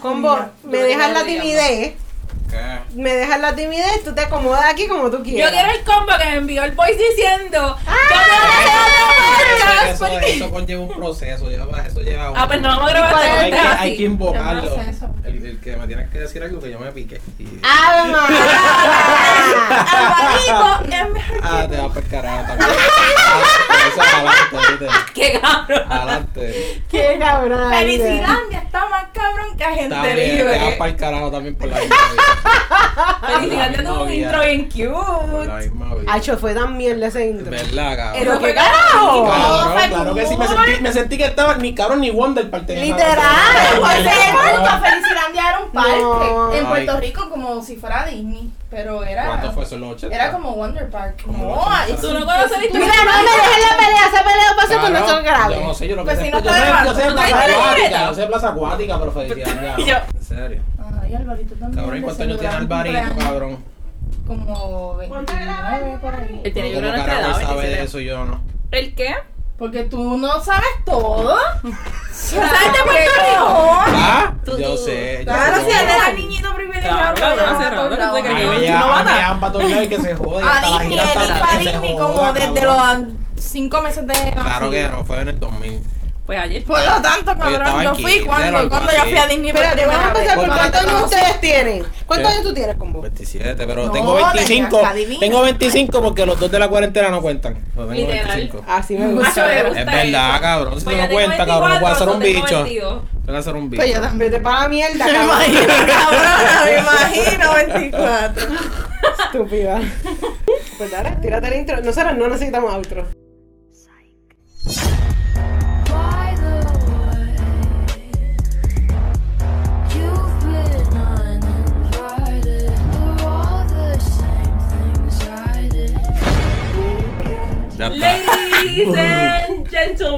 Combo, me Yo dejas la timidez. ¿Qué? Me dejas la timidez, tú te acomodas aquí como tú Yo quieras. quiero el combo que me envió el voice diciendo. Ah, Yo Eso, eso conlleva un proceso, lleva- eso lleva un- Ah, pues no vamos a grabar ¿Cuál este es hay, que, hay invocarlo. El, el que me tienes que decir algo que yo me pique. Y- es mejor Ah, te vas a pescar también. Ah. Qué cabrón. Adelante. ¡Qué cabrón! Felicilandia está más que gente También, te vas libre. para el carajo también por la misma vida. Felicidades Por la tengo un intro bien Por la cute. misma vida. Hacho, fue tan mierda ese intro. ¿Verdad, cabrón? ¿Pero qué carajo? Cabrón, claro que sí, me sentí, me sentí que estaba ni cabrón ni Wonder perteneciendo Literal, Pues Porque- Puerto Felicilandia era un parque No. en. Puerto Rico como si fuera Disney, pero era ¿Cuánto fue eso en los 80? era como Wonder Park. Como No, los 80. eso- Tú no conoces la historia. Mira, no me dejes la pelea, esa pelea pasó Cabrón, cuando son Yo graves. no sé, yo lo que Pues sé si no yo sé, yo sé ¿tú plaza acuática, yo sé plaza acuática, pero felicidades. Yo- En serio. Ay, Alvarito también. Cabrón, ¿y cuántos años tiene Alvarito, cabrón? Como 29 por ahí. Él tiene yo ¿Cómo creo nuestra carajo sabe de 27. eso yo no? ¿El qué? Porque tú no sabes todo. ¿Sabes de Puerto Rico? ¿Ah? Yo sé. yo Claro, si era el niñito privilegiado. Claro, hace rato, no no a para todos lados y que se jode. A hasta la Disney, a como desde los 5 meses de Claro que no, fue en el 2000. Pues ayer. Por lo tanto, cabrón, yo fui cuando, cuando yo fui a Disney Espérate, vamos a empezar por cuántos años te ustedes tienen. ¿Cuántos años tú tienes, combo? 27, pero No, tengo 25. desgracia divina. Tengo 25 porque los dos de la cuarentena no cuentan. Pues tengo Literal. 25. Así me Macho, gusta. me gusta Es verdad, cabrón. Si Pues no tengo cuentas, cabrón, no puedo hacer un 24, bicho. tengo 22. Tengo que hacer un bicho. Pues yo también. Vete para la mierda, Me cabrón. imagino, cabrón, me imagino 24. Estúpida. Pues dale, tírate el intro. Nosotros no necesitamos outro.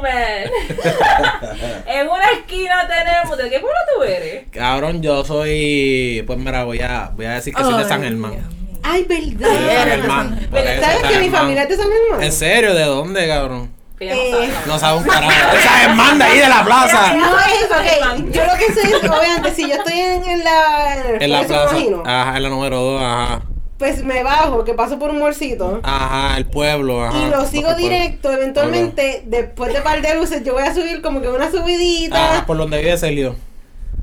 en una esquina tenemos. ¿De qué pueblo tú eres? Cabrón, yo soy. Pues mira, voy a, voy a decir que soy de San Germán. Ay, Soy de verdad. San Germán. ¿Sabes San que mi familia es de San Germán? ¿En serio? ¿De dónde, cabrón? No Eh, sabe. No sabe un carajo. Germán, de ahí de la plaza. No es, ok. Yo lo que sé es, obviamente, si yo estoy en, en la. En, la plaza. imagino, Ajá, en la número 2, ajá. Pues me bajo, que paso por un morcito. Ajá, el pueblo, ajá. Y lo sigo directo, eventualmente, después de par de luces, yo voy a subir como que una Ajá, subidita. por donde vive Celio.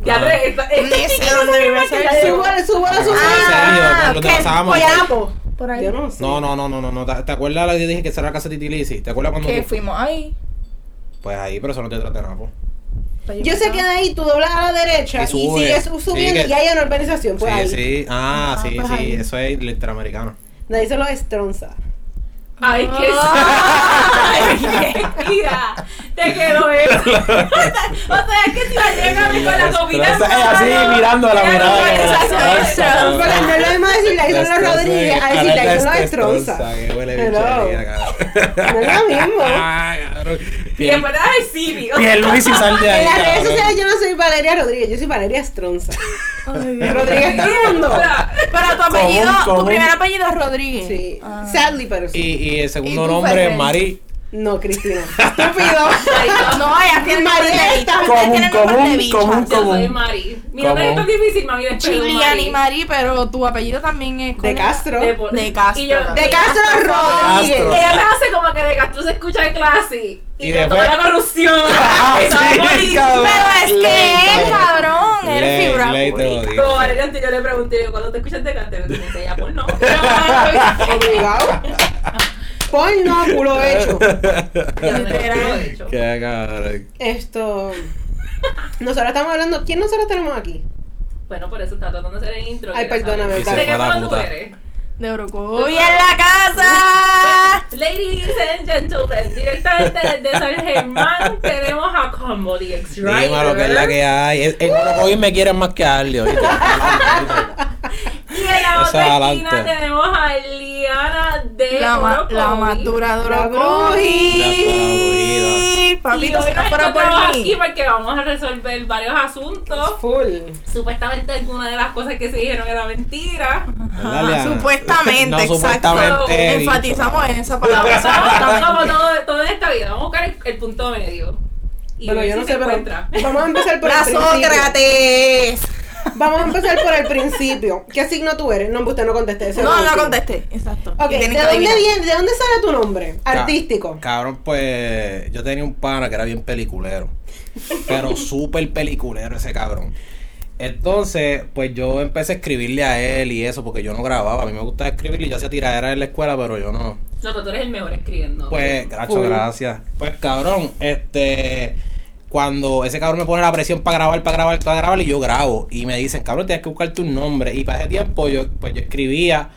Ya, Ajá. re- dónde sabe vive Sergio. Subo, subo la Ah, subidita. Sergio, donde. Por ahí. Yo no sé. No, no, no, no, no. ¿Te te acuerdas la que yo dije que será la casa de Titilisi? ¿Te acuerdas cuando Que tú- fuimos ahí. Pues ahí, pero eso no te trata nada, po. Yo sé que de ahí tú doblas a la derecha Y y, sigues su- subiendo Sí, que- y hay una urbanización. Pues sí, ahí. sí. Ah, Ah, sí, pues sí. ahí. Eso es el interamericano. De ahí se lo estronza. Ay, qué Ay, qué mira, te quedó eso. o sea, es que si la llega a mí con la comida. Es así, mirando a la mirada. puede que me la ser estronza, eso. Porque no es lo mismo decirle ahí son los Rodríguez a decirle ahí son los estronza. No es lo mismo. Y te das el Siri. piel Luis y sal de ahí. En las redes sociales yo no soy Valeria Rodríguez, yo soy Valeria Estronza. Rodríguez todo el mundo. Pero tu apellido, tu primer apellido es Rodríguez. Sí. Ah. Sadly, pero sí. Y, el ¿Y segundo nombre es Mari. No, Cristina. Estúpido. No, ella tiene Marieta. Común, común, de bicha. común, Yo soy común. Mari. Mi nombre es difícil, mami. Mari. y Mari, pero tu apellido también es De Castro. De, Castro. Y yo- De Castro Rodríguez. Ella me hace como que de Castro se escucha de clase. Y, Y de después- toda la corrupción. Ah, sí, cabrón. Pero es que es, cabrón, eres fibra. yo le pregunté, yo, cuando te escuchas de Castro, me dice, ella, pues no. Obligado. Porno, culo hecho. Qué cabrón. Esto. Nosotros estamos hablando. ¿Quién nosotros tenemos aquí? Bueno, por eso está tratando de hacer el intro. Ay, perdóname, ¿De qué eres? De Orocovi en la casa. Ladies and gentlemen, directamente desde San Germán tenemos a Combo the X Dímelo que es la que hay. Es- hoy me quieren más que a Arlio, en la otra adelante. esquina tenemos a Liana de La, ma- la madura de La Orocovi. Y Papito, si no fuera por aquí mí. porque vamos a resolver varios asuntos. Full. Supuestamente alguna de las cosas que se dijeron era mentira. Supuestamente, No, exacto. supuestamente. Enfatizamos en esa palabra. estamos como todo, todo en esta vida. Vamos a buscar el, el punto medio. Y ver yo si no se sé, pero encuentra. vamos a empezar por La. Sócrates. Vamos a empezar por el principio. ¿Qué signo tú eres? No, usted no conteste. ese No, no último. contesté. Exacto. Ok, Y ¿de dónde viene? ¿De dónde sale tu nombre? Ca- Artístico. Cabrón, pues yo tenía un pana que era bien peliculero. Pero súper peliculero ese cabrón. Entonces, pues yo empecé a escribirle a él y eso, porque yo no grababa. A mí me gustaba escribir y yo hacía tiradera en la escuela, pero yo no. No, pero tú eres el mejor escribiendo. Pues, gracias, Full. gracias. Pues cabrón, este. Cuando ese cabrón me pone la presión para grabar, para grabar, para grabar, y yo grabo. Y me dicen, cabrón, tienes que buscarte un nombre. Y para ese tiempo yo, pues yo escribía,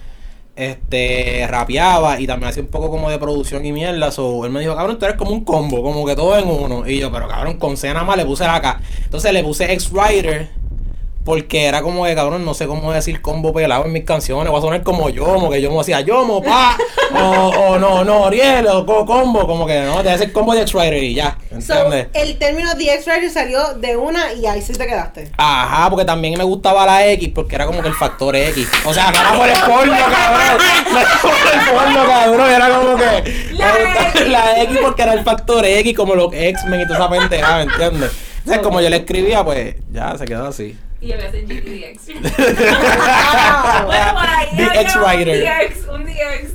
este, rapeaba y también hacía un poco como de producción y mierda. So, él me dijo, cabrón, tú eres como un combo, como que todo en uno. Y yo, pero cabrón, con C nada más le puse la acá. Entonces le puse ex-writer. Porque era como que, cabrón, no sé cómo decir combo pelado en mis canciones. Va a sonar como Yomo, que yo me decía Yomo, pa. o, o no, no, Oriel, o co- combo. Como que no, te hace el combo de X-Rider y ya. So, ¿Entiendes? el término The X-Rider salió de una y ahí sí te quedaste. Ajá, porque también me gustaba la X, porque era como que el factor X. O sea, no era por el porno, cabrón. No era por el porno, cabrón. Era como que. La X. La X porque era el factor X, como los X-Men y toda esa pendeja, ¿me entiendes? Entonces, como yo le escribía, pues ya se quedó así. Y a hacer GTDX. Ah, bueno, por ahí The había X-Rider. Un DX, un DX.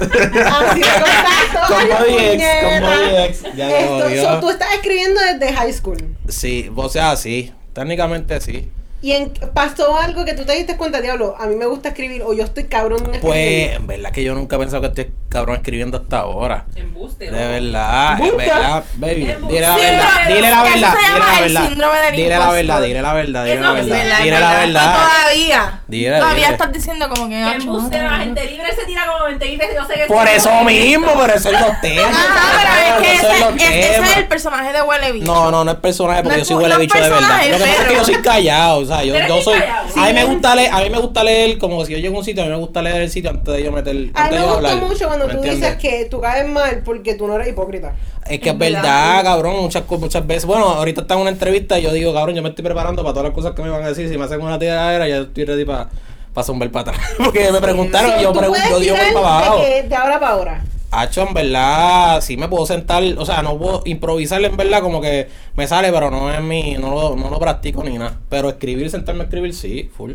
Así de contacto. Como DX, como DX. Ya Esto, so, tú estás escribiendo desde high school. Sí, o sea, sí. Técnicamente sí. Y en, pasó algo que tú te diste cuenta, diablo, a mí me gusta escribir o yo estoy cabrón en. Pues, en verdad que yo nunca he pensado que estoy cabrón escribiendo hasta ahora. Embuste. De verdad, en verdad, baby. Dile la verdad, dile la verdad, dile la el verdad. Dile la verdad, dile la verdad, dile la verdad. Dile la verdad. todavía. Dile, todavía dile. estás diciendo como que. Ah, embuste, la gente libre se tira como 20 libres. Yo sé que Por eso mismo, por eso es los temas. Ajá, pero es que ese, es- ese es temas. el personaje de Huele Bicho. No, no, no es personaje porque yo soy huele bicho de verdad. Lo que pasa es que yo soy callado, sea, yo, yo soy. A mí me gusta leer, a mí me gusta leer, como si yo llego a un sitio, a mí me gusta leer el sitio antes de yo meter. A mí antes de me yo gustó hablar. mucho cuando ¿me tú entiendes? dices que tú caes mal porque tú no eres hipócrita. Es que es verdad, verdad. cabrón, muchas, muchas veces. Bueno, ahorita está en una entrevista y yo digo, cabrón, yo me estoy preparando para todas las cosas que me van a decir. Si me hacen una tiradera, ya estoy ready para pa zumbar para atrás. Porque me preguntaron y yo, tú pregun- puedes yo digo voy para abajo. de, que- de ahora para ahora. Hacho, en verdad, sí me puedo sentar, o sea, no puedo improvisar en verdad, como que me sale, pero no es mi, no lo, no lo practico ni nada. Pero escribir, sentarme a escribir, sí, full.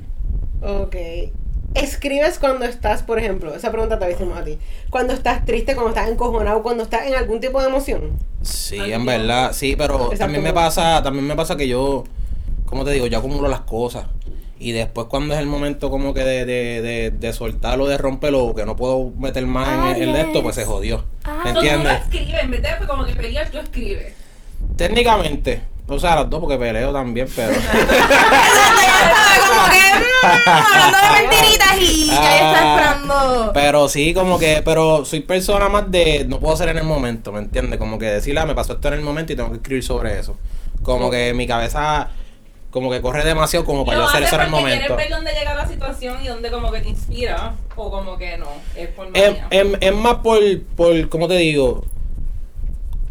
Ok. Escribes cuando estás, por ejemplo, esa pregunta te la hicimos a ti. Cuando estás triste, cuando estás encojonado, cuando estás en algún tipo de emoción. Sí, en verdad, sí, pero Exacto. también me pasa, también me pasa que yo, como te digo, yo acumulo las cosas. Y después cuando es el momento como que de, de, de, de soltarlo, de romperlo, que no puedo meter más en el, el de esto, pues se jodió. Ah. ¿Me So, tú no entiendes? escribes, en vez de como que pelear, tú escribes. Técnicamente, o sea, las dos porque peleo también, pero... Como que. hablando de mentiritas y ya Ah, está esperando. Pero sí, como que, pero soy persona más de, no puedo hacer en el momento, ¿me entiendes? Como que decirle, ah, me pasó esto en el momento y tengo que escribir sobre eso. Como que mi cabeza, como que corre demasiado como para Lo yo hacer eso en el momento. ver dónde llega la situación y dónde como que te inspira o como que no, es por Es, es, es más por, por, ¿cómo te digo?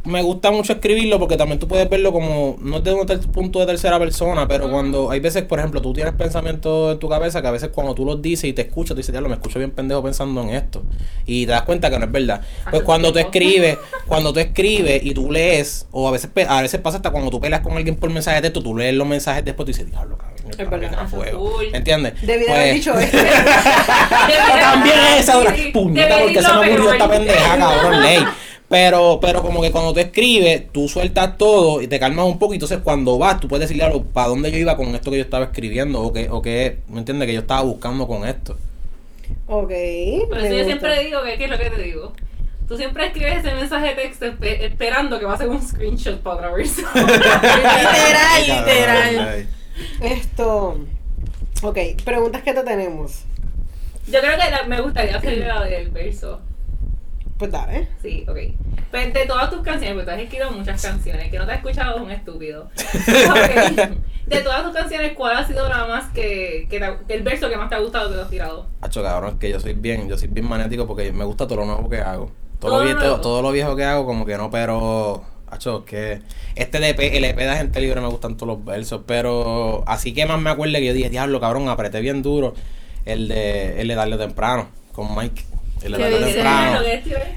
Me gusta mucho escribirlo porque también tú puedes verlo como, no desde un punto de tercera persona, pero cuando hay veces, por ejemplo, tú tienes pensamientos en tu cabeza que a veces cuando tú los dices y te escuchas, tú dices, diablo, me escucho bien pendejo pensando en esto. Y te das cuenta que no es verdad. Pues Hace cuando tú escribes, cuando tú escribes y tú lees, o a veces, a veces pasa hasta cuando tú peleas con alguien por mensaje de texto, tú lees los mensajes después y dices, diablo, cabrón, Es verdad. que a fuego. ¿Entiendes? Debí de Pues- haber dicho esto. o también esa otra Sí, puñeta porque se me murió esta pendeja, cabrón, ley. Pero, pero como que cuando tú escribes, tú sueltas todo y te calmas un poco. Y entonces cuando vas, tú puedes decirle algo para dónde yo iba con esto que yo estaba escribiendo. O que, o que ¿me entiendes? Que yo estaba buscando con esto. ok. Por me eso yo siempre digo que, ¿qué es lo que te digo? Tú siempre escribes ese mensaje de texto espe- esperando que va a ser un screenshot para otra persona. Literal, literal. Esto. Ok, preguntas que te tenemos. Yo creo que la- me gustaría hacer la del verso. Pues dale. Sí, ok. Pero de todas tus canciones, porque tú has escrito muchas canciones, que no te has escuchado es un estúpido. Ok. De todas tus canciones, ¿cuál ha sido la más que, que te- el verso que más te ha gustado que te has tirado? Hacho, cabrón, es que yo soy bien, yo soy bien magnético porque me gusta todo lo nuevo que hago. Todo, Todo lo, vie- nuevo. todo, todo lo viejo que hago, como que no, pero. Hacho, que. Este LP, el EP de Gente Libre me gustan todos los versos, pero. Así que más me acuerdo que yo dije, diablo, cabrón, apreté bien duro. El de, el de Darle Temprano, con Mike. El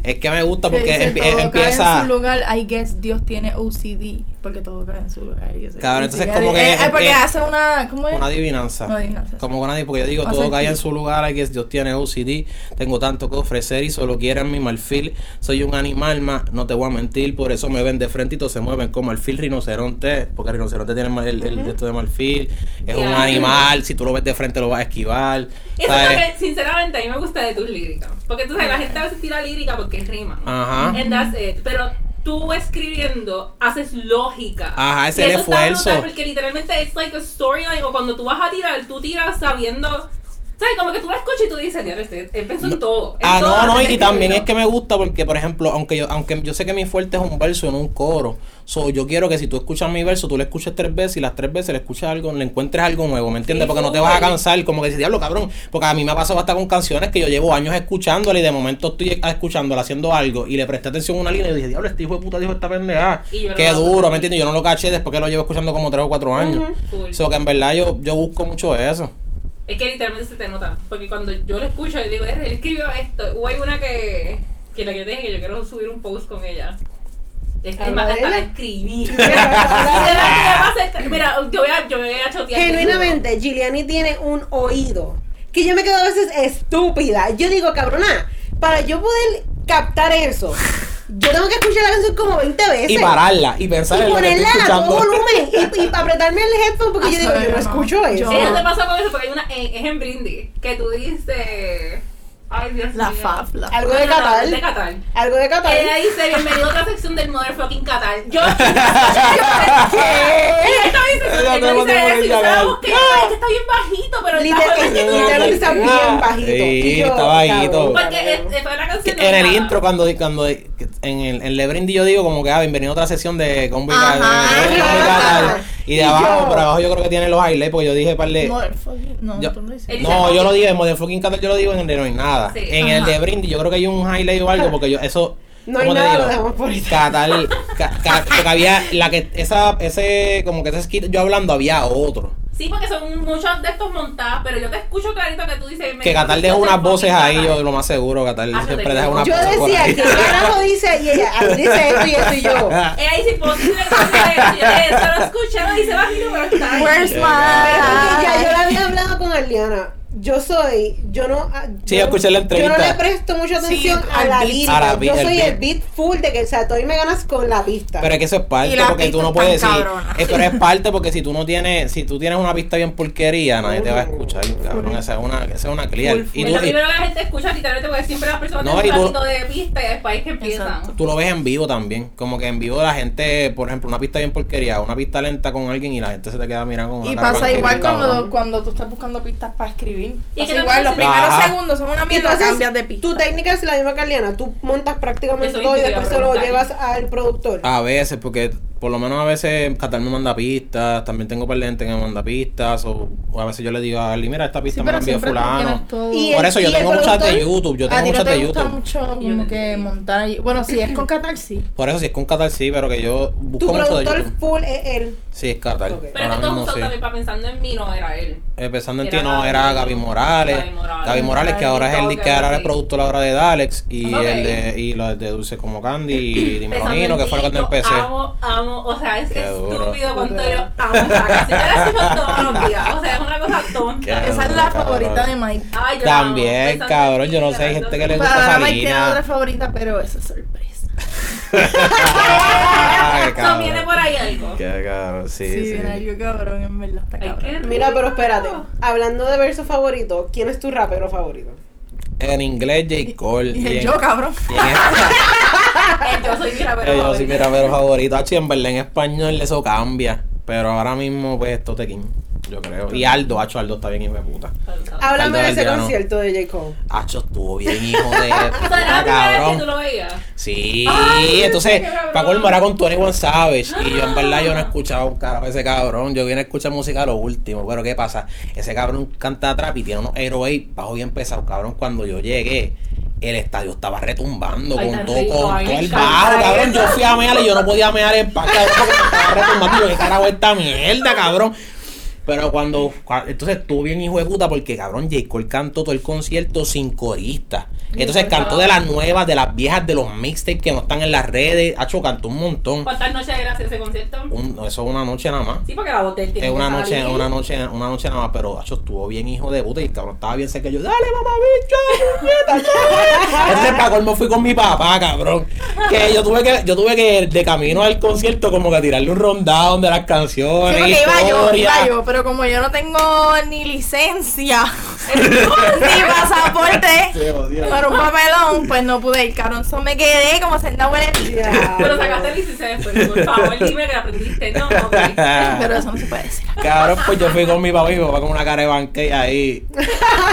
es, que me gusta Que porque dice, empie- todo cae en empieza. su lugar, I guess Dios tiene OCD. Porque todo cae en su lugar. y eso. Cabrón, Y entonces sí, como eh, que- eh, porque eh, hace una. ¿Cómo es? Una adivinanza. Una adivinanza. Como con nadie, porque yo digo, todo cae en su lugar, que Dios tiene OCD, tengo tanto que ofrecer y solo quieren mi marfil. Soy un animal más, no te voy a mentir, por eso me ven de frente y todos se mueven como alfil rinoceronte, porque el rinoceronte tiene el, el, esto de marfil, es un animal, si tú lo ves de frente lo vas a esquivar. Eso es ¿sabes? lo que, sinceramente, a mí me gusta de tus líricas. Porque tú sabes, la gente a veces tira lírica porque rima. Ajá. It. Pero tú escribiendo haces lógica. Ajá, ese Y es el eso está esfuerzo. brutal Porque literalmente es like a storyline. O cuando tú vas a tirar, tú tiras sabiendo. ¿Sabes? Como que tú la escuchas y tú dices, ya, este, él pensó en todo. en Ah, todo no, no, y también es escribirlo". que me gusta porque, por ejemplo, aunque yo, aunque yo sé que mi fuerte es un verso en un coro, so, yo quiero que si tú escuchas mi verso, tú le escuches tres veces y las tres veces le escuchas algo, le encuentres algo nuevo, ¿me entiendes? Sí, Porque no te vas a cansar, como que si diablo, cabrón, porque a mí me ha pasado hasta con canciones que yo llevo años escuchándola y de momento estoy escuchándola haciendo algo y le presté atención a una línea y dije, diablo, este hijo de puta dijo esta pendeja. Y no Qué duro, ¿me entiendes? Yo no lo caché después que lo llevo escuchando como tres o cuatro años. Full. So que en verdad yo, yo busco mucho eso. Es que literalmente se te nota. Porque cuando yo lo escucho, yo digo, "Eh, él escribió esto. O hay una que, que la que te dije que yo quiero subir un post con ella. Es que ¿Habla más hasta la escribí. Mira, Mira, yo voy a, yo voy a chotear. Genuinamente, Giuliani tiene un oído que yo me quedo a veces estúpida. Yo digo, cabrona, para yo poder captar eso, yo tengo que escuchar la canción como 20 veces. Y pararla y pensar Y en lo que estoy ponerla a todo volumen y, y apretarme el headphone porque yo digo, Ah, yo no escucho eso. Ella te pasa con eso porque hay una, es en Brindy, que tú dices, ay Dios La mío. FAF, la Algo de no, no, Qatar. de Qatar. Algo de Qatar. Ella dice, bienvenido a otra sección del motherfucking Qatar. Yo, mandó dice por eso, y yo que está bien bajito, pero literalmente está bien bajito. Sí, Y yo, está bajito. Porque cabrón. es- fue la canción en el intro cuando cuando en el en Lebrindy yo digo como que ah bienvenido a otra sesión de Combi Ajá. Y de Y abajo yo- por abajo yo creo que tiene los highlights porque yo dije par de Motherfucking- No, Yo- tú no yo lo dije en Motherfucking Catal yo lo digo en el de no hay nada Sí. en el de Brindy yo creo que hay un highlight o algo porque yo eso No hay ¿cómo te nada, digo? lo dejamos por ahorita. Catal ca- ca- porque había la que esa ese como que ese skit yo hablando había otro Sí, porque son muchos de estos montados, pero yo te escucho clarito que tú dices. que Catal dejó unas voces ahí yo lo más seguro Catal Ah, yo siempre deja unas Yo voces por decía, ahí. ¿qué carajo dice? Y ella, ahí dice esto y esto y yo. Ella dice, posible que yo se lo escuché, no dice bajito, pero está ahí. Where's que ya yo my. la había hablado con Arliana. Yo soy, yo no. ah, Sí, yo, escuché la Yo no le presto mucha atención Sí, a la lírica. Yo el soy beat. el beat full de que, o sea, tú hoy me ganas con la pista. Pero es que eso es parte, porque tú no puedes decir. eh, pero es parte porque si tú no tienes, si tú tienes una pista bien porquería, nadie te va a escuchar, cabrón. Esa es una, esa es una clear. Full, Y Es tú, lo primero que la gente escucha literalmente porque siempre las personas No, tienen y un tú- ratito de pista y después es que empiezan. Exacto. tú lo ves en vivo también. Como que en vivo la gente, por ejemplo, una pista bien porquería, una pista lenta con alguien y la gente se te queda mirando con una Y pasa igual cuando, cuando tú estás buscando pistas para escribir. Y que igual, los primeros Ajá. segundos son una Y mierda, entonces, cambias de pista. tu técnica es la misma que. Tú montas prácticamente Eso todo y después se lo llevas al productor. A veces, porque por lo menos a veces Qatar me manda pistas, también tengo par de gente que me manda pistas, o, o a veces yo le digo a Ali, mira, esta pista Sí, me la envió fulano. Y Por el- eso yo el tengo muchas de productor, YouTube, yo tengo muchas te de gusta YouTube. mucho como que montar ahí. Bueno, si es con Qatar, sí. Por eso si es con Qatar sí, pero que yo busco Tu mucho de productor YouTube. full es él. Sí, es Qatar. Ok. Pero Ahora mismo sí. también para pensando en mí, no era él. Eh, pensando en ti no era Gaby Morales. Gaby Morales. Gaby Morales, que ahora es el que ahora es productor ahora de Dalex y el de y los de Dulce como Candy y Dímelo Pensando Nino, en que fue lo que empecé. Amo, amo, o sea, es Qué duro. estúpido cuánto yo amo esa canción. Yo la escucho todos los días, o sea, es una cosa tonta. Qué Esa es la cabrón. favorita de Mike. Ay, yo la amo, También, cabrón, yo no sé, hay gente que le gusta Para esa Mike tiene otra favorita, pero esa es sorpresa. Ay, So, viene por ahí algo. Qué cabrón, sí, Sí, sí. algo cabrón, en verdad, está Ay, cabrón. Mira, pero espérate. Hablando de verso favorito, ¿quién es tu rapero favorito? En inglés J. Cole. Y el en- yo, cabrón. y en- Yo soy mi rapero yo soy mi favorito. rapero favorito. En verdad, en español eso cambia. Pero ahora mismo, pues, esto te yo creo. Y Aldo, Hacho, Aldo está bien hijo de puta. Háblame de ese concierto de J. Cole. Hacho estuvo bien hijo de O sea, era puta, la primera vez que cabrón. tú lo veías. Sí, Ay, entonces, qué cabrón. era con Tony One Savage. Y yo, en verdad, yo no he escuchado un carajo de ese cabrón. Yo vine a escuchar música lo último. Pero, ¿qué pasa? Ese cabrón canta trap y tiene unos Aeroways bajo bien pesados, cabrón. Cuando yo llegué, el estadio estaba retumbando Ay, con tan todo, rico, con ay, todo me el encanta bajo, cabrón. Yo fui a mear y yo no podía mear en paz, cabrón, porque me estaba retumbando. Y yo, ¿qué carajo es esta mierda, cabrón? Pero cuando, cua- entonces estuvo bien hijo de puta porque cabrón, J. Cole cantó todo el concierto sin corista. Entonces cantó de las nuevas, de las viejas, de los mixtapes que no están en las redes. Hacho, cantó un montón. ¿Cuántas noches era ese concierto? Un- eso es una noche nada más. Sí, porque la botella tiene Es una noche, una noche, una noche nada más, pero Hacho estuvo bien hijo de puta y el cabrón estaba bien cerca. Yo, dale mamá bicho, Entonces para colmo fui con mi papá, cabrón. Que yo tuve que, yo tuve que de camino al concierto como que tirarle un rundown de las Sí, canciones. porque iba yo, iba yo, pero como yo no tengo ni licencia ni pasaporte para un papelón, pues no pude ir, cabrón. So me quedé como senda buena. Pero sacaste licencia después. Por favor, dime que aprendiste. No, ok. Pero eso no se puede decir. Cabrón, pues yo fui con mi papá y mi papá con una cara de banque ahí.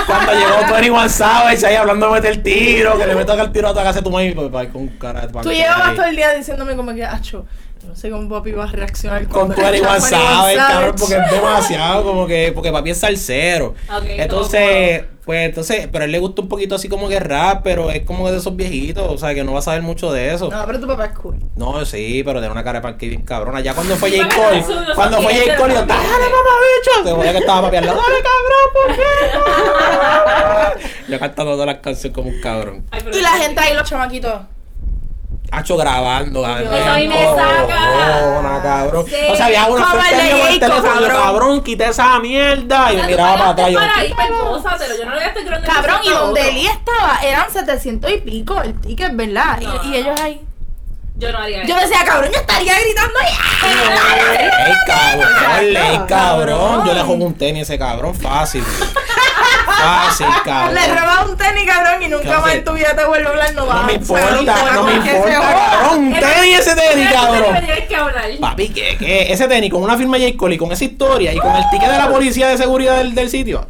Cuando llegó Tony One Savage ahí hablando de meter el tiro, que le meto el tiro a tu casa tu mamá y mi papá con cara de Tú banque llevabas todo el día diciéndome como que, acho, no sé cómo papi va a reaccionar Con escucha One Savage, cabrón, porque es demasiado, como que, porque papi es salsero. Ok, entonces, pues entonces, pero a él le gusta un poquito así como que rap, pero es como de esos viejitos, o sea, que no va a saber mucho de eso. No, pero tu papá es cool. No, sí, pero tiene una cara de parque bien cabrona. Ya cuando fue J. Cole, cuando fue J. Cole, yo, dale, mamá, bicho. Se veía que estaba papi al lado, dale, cabrón, ¿por qué? Yo cantando todas las canciones como un cabrón. Ay, Y la gente ahí, los chamaquitos. Hacho grabando, cabrón. Eso a mí me saca. Una, cabrón. Sí. O sea, había uno Como frente el a mí de con el teléfono, yo, cabrón. cabrón, quité esa mierda. Y me miraba para atrás. Yo. Yo no le estar grande Cabrón, y donde. Eli estaba eran 700 y pico el ticket, ¿verdad? Y- No. Y, ellos ahí. Yo no haría Yo eso. decía, cabrón, yo estaría gritando ahí. ¡Ey, cabrón! ¡Ey, cabrón! Cabrón. Yo le juego un tenis a ese cabrón fácil. Fácil, cabrón. Le robas un tenis, cabrón, y nunca más en tu vida te vuelve a hablar, no va. No me importa, no me importa, cabrón. Un tenis ese tenis, cabrón. Papi, ¿qué, qué? Ese tenis con una firma J. Cole y con esa historia y con el ticket de la policía de seguridad del, del sitio.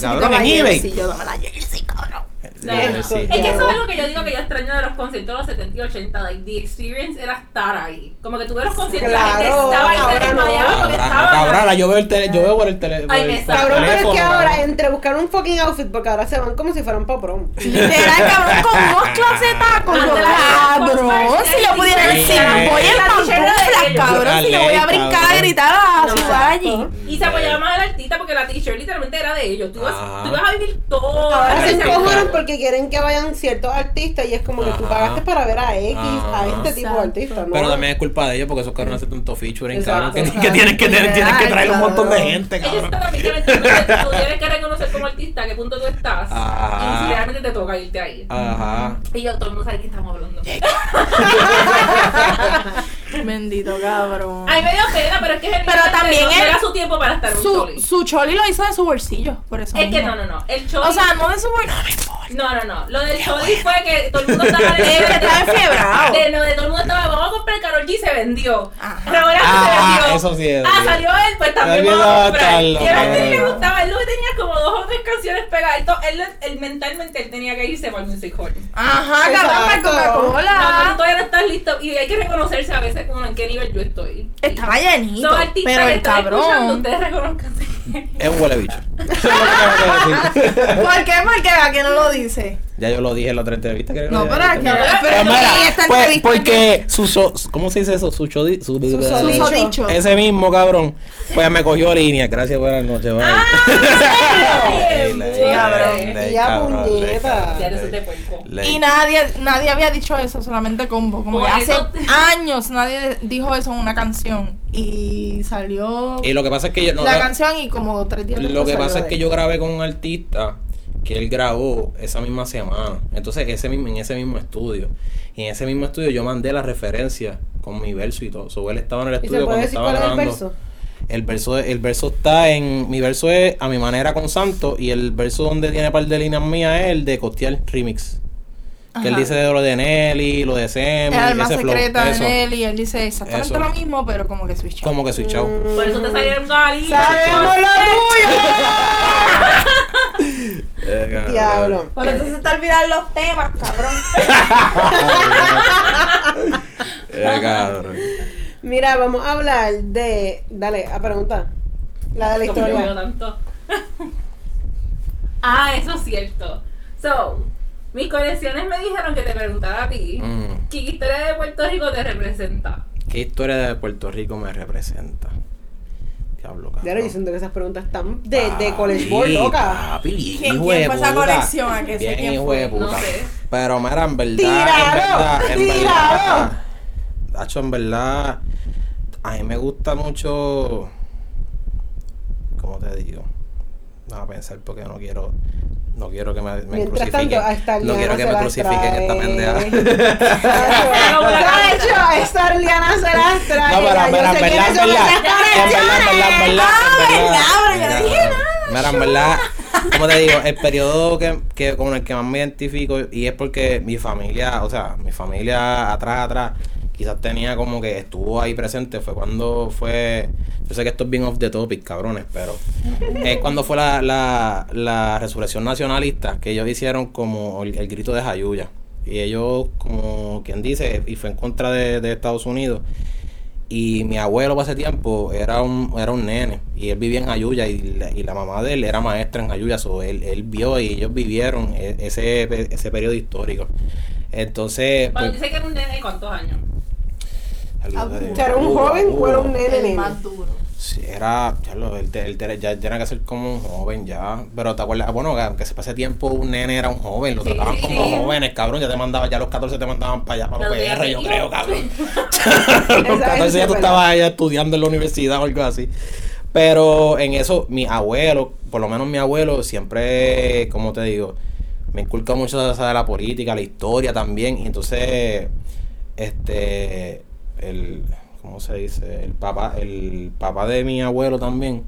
Cabrón, en eBay. jersey, yo dame la jersey, cabrón. No, no. sí. Es que eso es algo que yo digo que yo extraño de los conciertos de los 70 y 80. Like, the experience era estar ahí. Como que tú ves los conciertos y la gente Claro, estaba ahí, se desmayaba porque ahora yo veo el tele, yo veo por el tele, por Ay, el-. Cabrón, pero es que ahora entre buscar un fucking outfit, porque ahora se van como si fueran pa' prom. Literal, cabrón, con Antes la gente cabrón, si yo pudiera ir Sí. sin voy en La ellos. cabrón, si yo voy a brincar a gritar a No, ciudad allí. Y se apoyaba más al artista porque la t-shirt literalmente era de ellos. Tú ibas a vivir todo. Ahora se encojonan porque quieren que vayan ciertos artistas y es como que tú pagaste para ver a X, a este tipo de artistas, ¿no? Pero también es culpa de ellos porque esos cabrones hacen tanto featuring, cabrón, que, que tienen que tener, tienen que traer un montón de gente, Ellos cabrón. que tú tienes que reconocer como artista a qué punto tú estás. Y si realmente te toca irte ahí. Ajá. Y yo, todo el mundo sabe de qué estamos hablando. Bendito cabrón. Ay, me dio pena, pero es que es Pero también no él- era su tiempo para estar un Su, choli. su choli lo hizo de su bolsillo, por eso. Es que mismo. no, no, no. El choli. O sea, no de su bolsillo. no, no, no. Lo del choli fue que todo el mundo estaba que estaba enfiebrado. De, no, de todo el mundo estaba, vamos a comprar Karol G y se vendió. Ajá. Raúl Ah, se vendió. eso sí es, Ah, salió él, pues también vamos a va a comprar. Y a él le gustaba, él lo que tenía como dos o tres canciones pegadas. Él, él, él mentalmente él tenía que irse por el Music Hall. Ajá, cabrón, para Exacto. No, Coca-Cola. todavía no estás listo. Y hay que reconocerse a veces como en qué nivel yo estoy. Estaba llenito, pero el cabrón. ustedes reconozcan. Es un huele bicho. ¿Por qué? Porque a que no lo dice. Ya yo lo dije en la otra entrevista. que No, pero que- Pero pues, porque su so- ¿cómo se dice eso? Su chodi- su, Susodicho. Susodicho. Ese mismo cabrón, pues me cogió línea. Gracias, buenas noches. bye. Ley, Y nadie, nadie había dicho eso, solamente combo. Como hace años nadie dijo eso en una canción. Y salió Y lo que pasa es que yo no, la canción y como tres días Lo que pasa es que yo grabé con un artista que él grabó esa misma semana. Entonces, ese mismo, en ese mismo estudio. Y en ese mismo estudio yo mandé la referencia con mi verso y todo. So, él estaba en el ¿Y estudio se puede cuando decir es el verso? El verso, el verso está en. Mi verso es a mi manera con Santo. Y el verso donde tiene par de líneas mías es el de Costear Remix. Que él dice de lo de Nelly, lo de Semi, El alma ese flow. secreta de eso. Nelly, él dice exactamente Eso. lo mismo, pero como que switch. Como que switchado. Por eso te salieron galitos. ¡Sabemos lo Eh, tuyo! Diablo. Por eso se te olvidan los temas, cabrón. Eh, cabrón. Mira, vamos a hablar de. Dale, a preguntar. La de la historia. tanto. ah, eso es cierto. So, mis conexiones me dijeron que te preguntara a ti. Mm. ¿Qué historia de Puerto Rico te representa? ¿Qué historia de Puerto Rico me representa? Diablo, cabrón. Ya yo siento que esas preguntas están de, de College Board, loca. Papi, bien ¿Quién- hijo quién de fue esa puta. colección? ¿A que sé Bien hijo de puta. No sé. Pero mira, en verdad, Tíralo, en verdad, en tíralo. verdad, Hacho, en verdad, a mí me gusta mucho, ¿cómo te digo? No, a pensar porque no quiero, no quiero que me, me Mientras crucifiquen. tanto, a esta no quiero que me crucifiquen esta pendeja. A esta Liana se las trae. No, pero mira, en sé verdad, en verdad, en verdad, en verdad, en verdad, Ah, pero Mira, en verdad, como te digo, el periodo que, que con el que más me identifico y es porque mi familia, o sea, mi familia atrás, atrás, quizás tenía como que estuvo ahí presente, fue cuando fue, yo sé que esto es bien off the topic, cabrones, pero es cuando fue la, la, la resurrección nacionalista, que ellos hicieron como el, el grito de Jayuya. Y ellos, como quien dice, y fue en contra de, de Estados Unidos. Y mi abuelo para ese tiempo era un, era un nene y él vivía en Ayuya y la, y la mamá de él era maestra en Ayuya, so él, él vio y ellos vivieron e- ese, ese periodo histórico. Entonces, Cuando pues, dice que era un nene, ¿cuántos años? algo de- O sea, ¿Era un joven o era un nene El más duro. Sí, era, ya, lo, él te- ya tenía que ser como un joven ya, pero te acuerdas, bueno, que aunque se pase tiempo un nene era un joven, lo trataban sí, como sí. jóvenes, cabrón, ya te mandaban, ya a los 14 te mandaban para allá, para los PR, yo ya creo, cabrón. Los 14 eso ya tú estabas allá estudiando en la universidad o algo así. Pero en eso, mi abuelo, por lo menos mi abuelo, siempre, como te digo, me inculca mucho esa de la política, la historia también. Y entonces, este, el, ¿cómo se dice? El papá, el papá de mi abuelo también,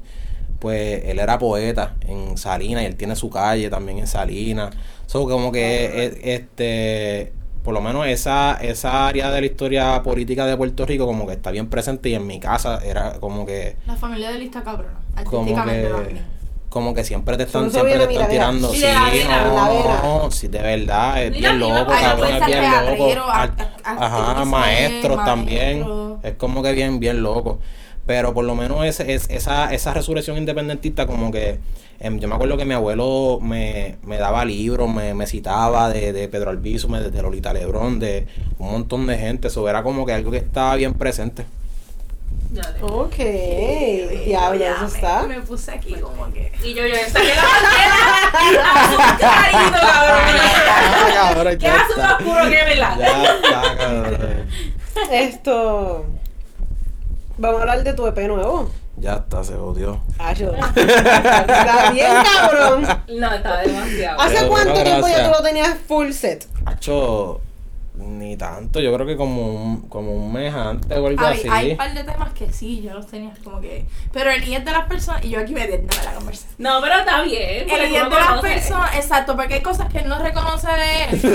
pues él era poeta en Salinas y él tiene su calle también en Salinas. So, como que, eh, este, por lo menos esa, esa área de la historia política de Puerto Rico como que está bien presente y en mi casa era como que La familia de lista cabrona. como Artísticamente que también. Como que siempre te están siempre te están tirando sí de no, sí de verdad es Mira, bien loco cabrón no es bien loco. ajá maestros también es como que bien bien loco. Pero por lo menos ese, es, esa, esa resurrección independentista como que em, yo me acuerdo que mi abuelo me, me daba libros, me, me citaba de, de Pedro Albizu, me- de Lolita Lebrón, de un montón de gente, eso era como que algo que estaba bien presente. Ya te- Ok, ya, ya eso está. Me puse aquí como que. Y yo, yo saqué la bandera azul clarito, cabrón. ¿Qué azul está. oscuro que verdad? Ya está, cabrón. Esto. Vamos a hablar de tu EP nuevo. Ya está, se jodió. Ah, yo. Está bien, cabrón. No, está demasiado. ¿Hace Pero, cuánto tiempo ya tú lo tenías full set? Hacho, ni tanto, yo creo que como un, como un mes antes o algo Hay, así. hay un par de temas que sí, yo los tenía como que. Pero el IES de las personas. Y yo aquí metiéndome la conversación. No, pero está bien. El IES de las personas. Exacto, porque hay cosas que él no reconoce de él.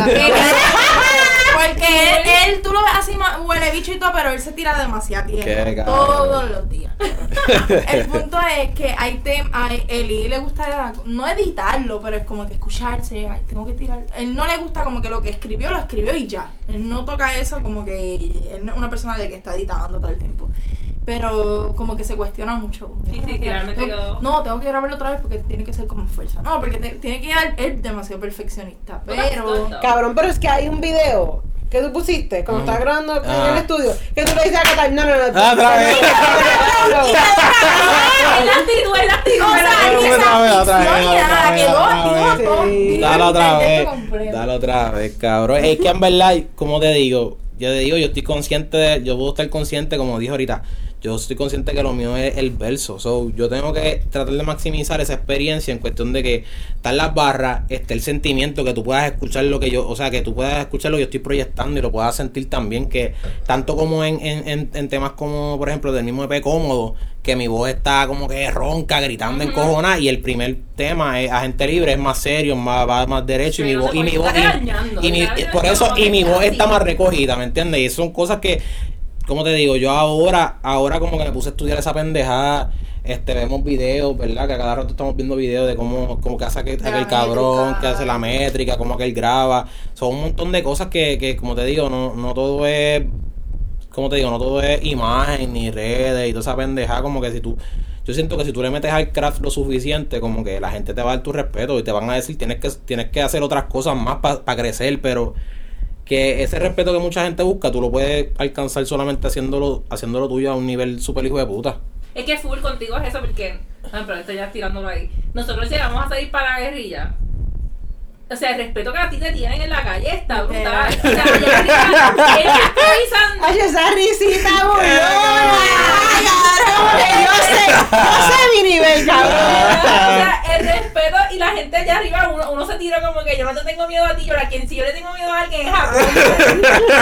él, él, tú lo ves así, huele bicho y todo, pero él se tira demasiado tiempo. Todos los días. El punto es que hay temas. Eli le gusta no editarlo, pero es como que escucharse. Ay, tengo que tirar. Él no le gusta como que lo que escribió, lo escribió y ya. Él no toca eso como que él no es una persona de que está editando todo el tiempo. Pero como que se cuestiona mucho. Sí, sí, "Ah, realmente tengo- quedó- No, tengo que grabarlo otra vez porque tiene que ser como fuerza. No, porque te- tiene que ir él demasiado perfeccionista. Pero. Cabrón, pero es que hay un video que tú pusiste cuando estabas grabando en Ah. el estudio que tú le dices a Qatar, no, no, no. Ah, otra vez. Es la actitud, es la actitud. O sea, Dale otra vez. Dale otra vez. texto completo. Dale otra vez, cabrón. Es que en verdad, como te digo, yo te digo, yo estoy consciente de, yo puedo estar consciente, como dije ahorita, yo estoy consciente que lo mío es el verso. So, yo tengo que tratar de maximizar esa experiencia en cuestión de que están las barras, esté el sentimiento, que tú puedas escuchar lo que yo, o sea, que tú puedas escuchar lo que yo estoy proyectando y lo puedas sentir también, que tanto como en, en, en, en temas como, por ejemplo, del mismo EP cómodo, que mi voz está como que ronca, gritando en cojones, y el primer tema es Agente Libre, es más serio, más, va más derecho, y mi voz, no y mi voz, y- regañando, y mi- por eso, y mi voz está más recogida, ¿me entiendes? Y son cosas que, como te digo, yo ahora, ahora como que me puse a estudiar esa pendejada, este, vemos videos, ¿verdad? Que a cada rato estamos viendo videos de cómo, cómo que hace aquel, aquel cabrón, que hace la métrica, cómo que él graba. Son un montón de cosas que, que como te digo, no, no todo es, como te digo, no todo es imagen ni redes y toda esa pendejada, como que si tú, yo siento que si tú le metes al craft lo suficiente, como que la gente te va a dar tu respeto y te van a decir tienes que, tienes que hacer otras cosas más para crecer, pero que ese respeto que mucha gente busca, tú lo puedes alcanzar solamente haciéndolo, haciéndolo tuyo a un nivel super hijo de puta. Es que full contigo es eso porque, ah, pero estoy ya tirándolo ahí. Nosotros llegamos a salir para la guerrilla. O sea, el respeto que a ti te tienen en la calle está brutal. O sea, allá arriba, ellos improvisando. Ay, esa risita burlona. Yo sé, yo sé mi nivel, cabrón. O sea, el respeto y la gente allá arriba, uno, uno se tira como que yo no te tengo miedo a ti, pero a quien si yo le tengo miedo a alguien es a.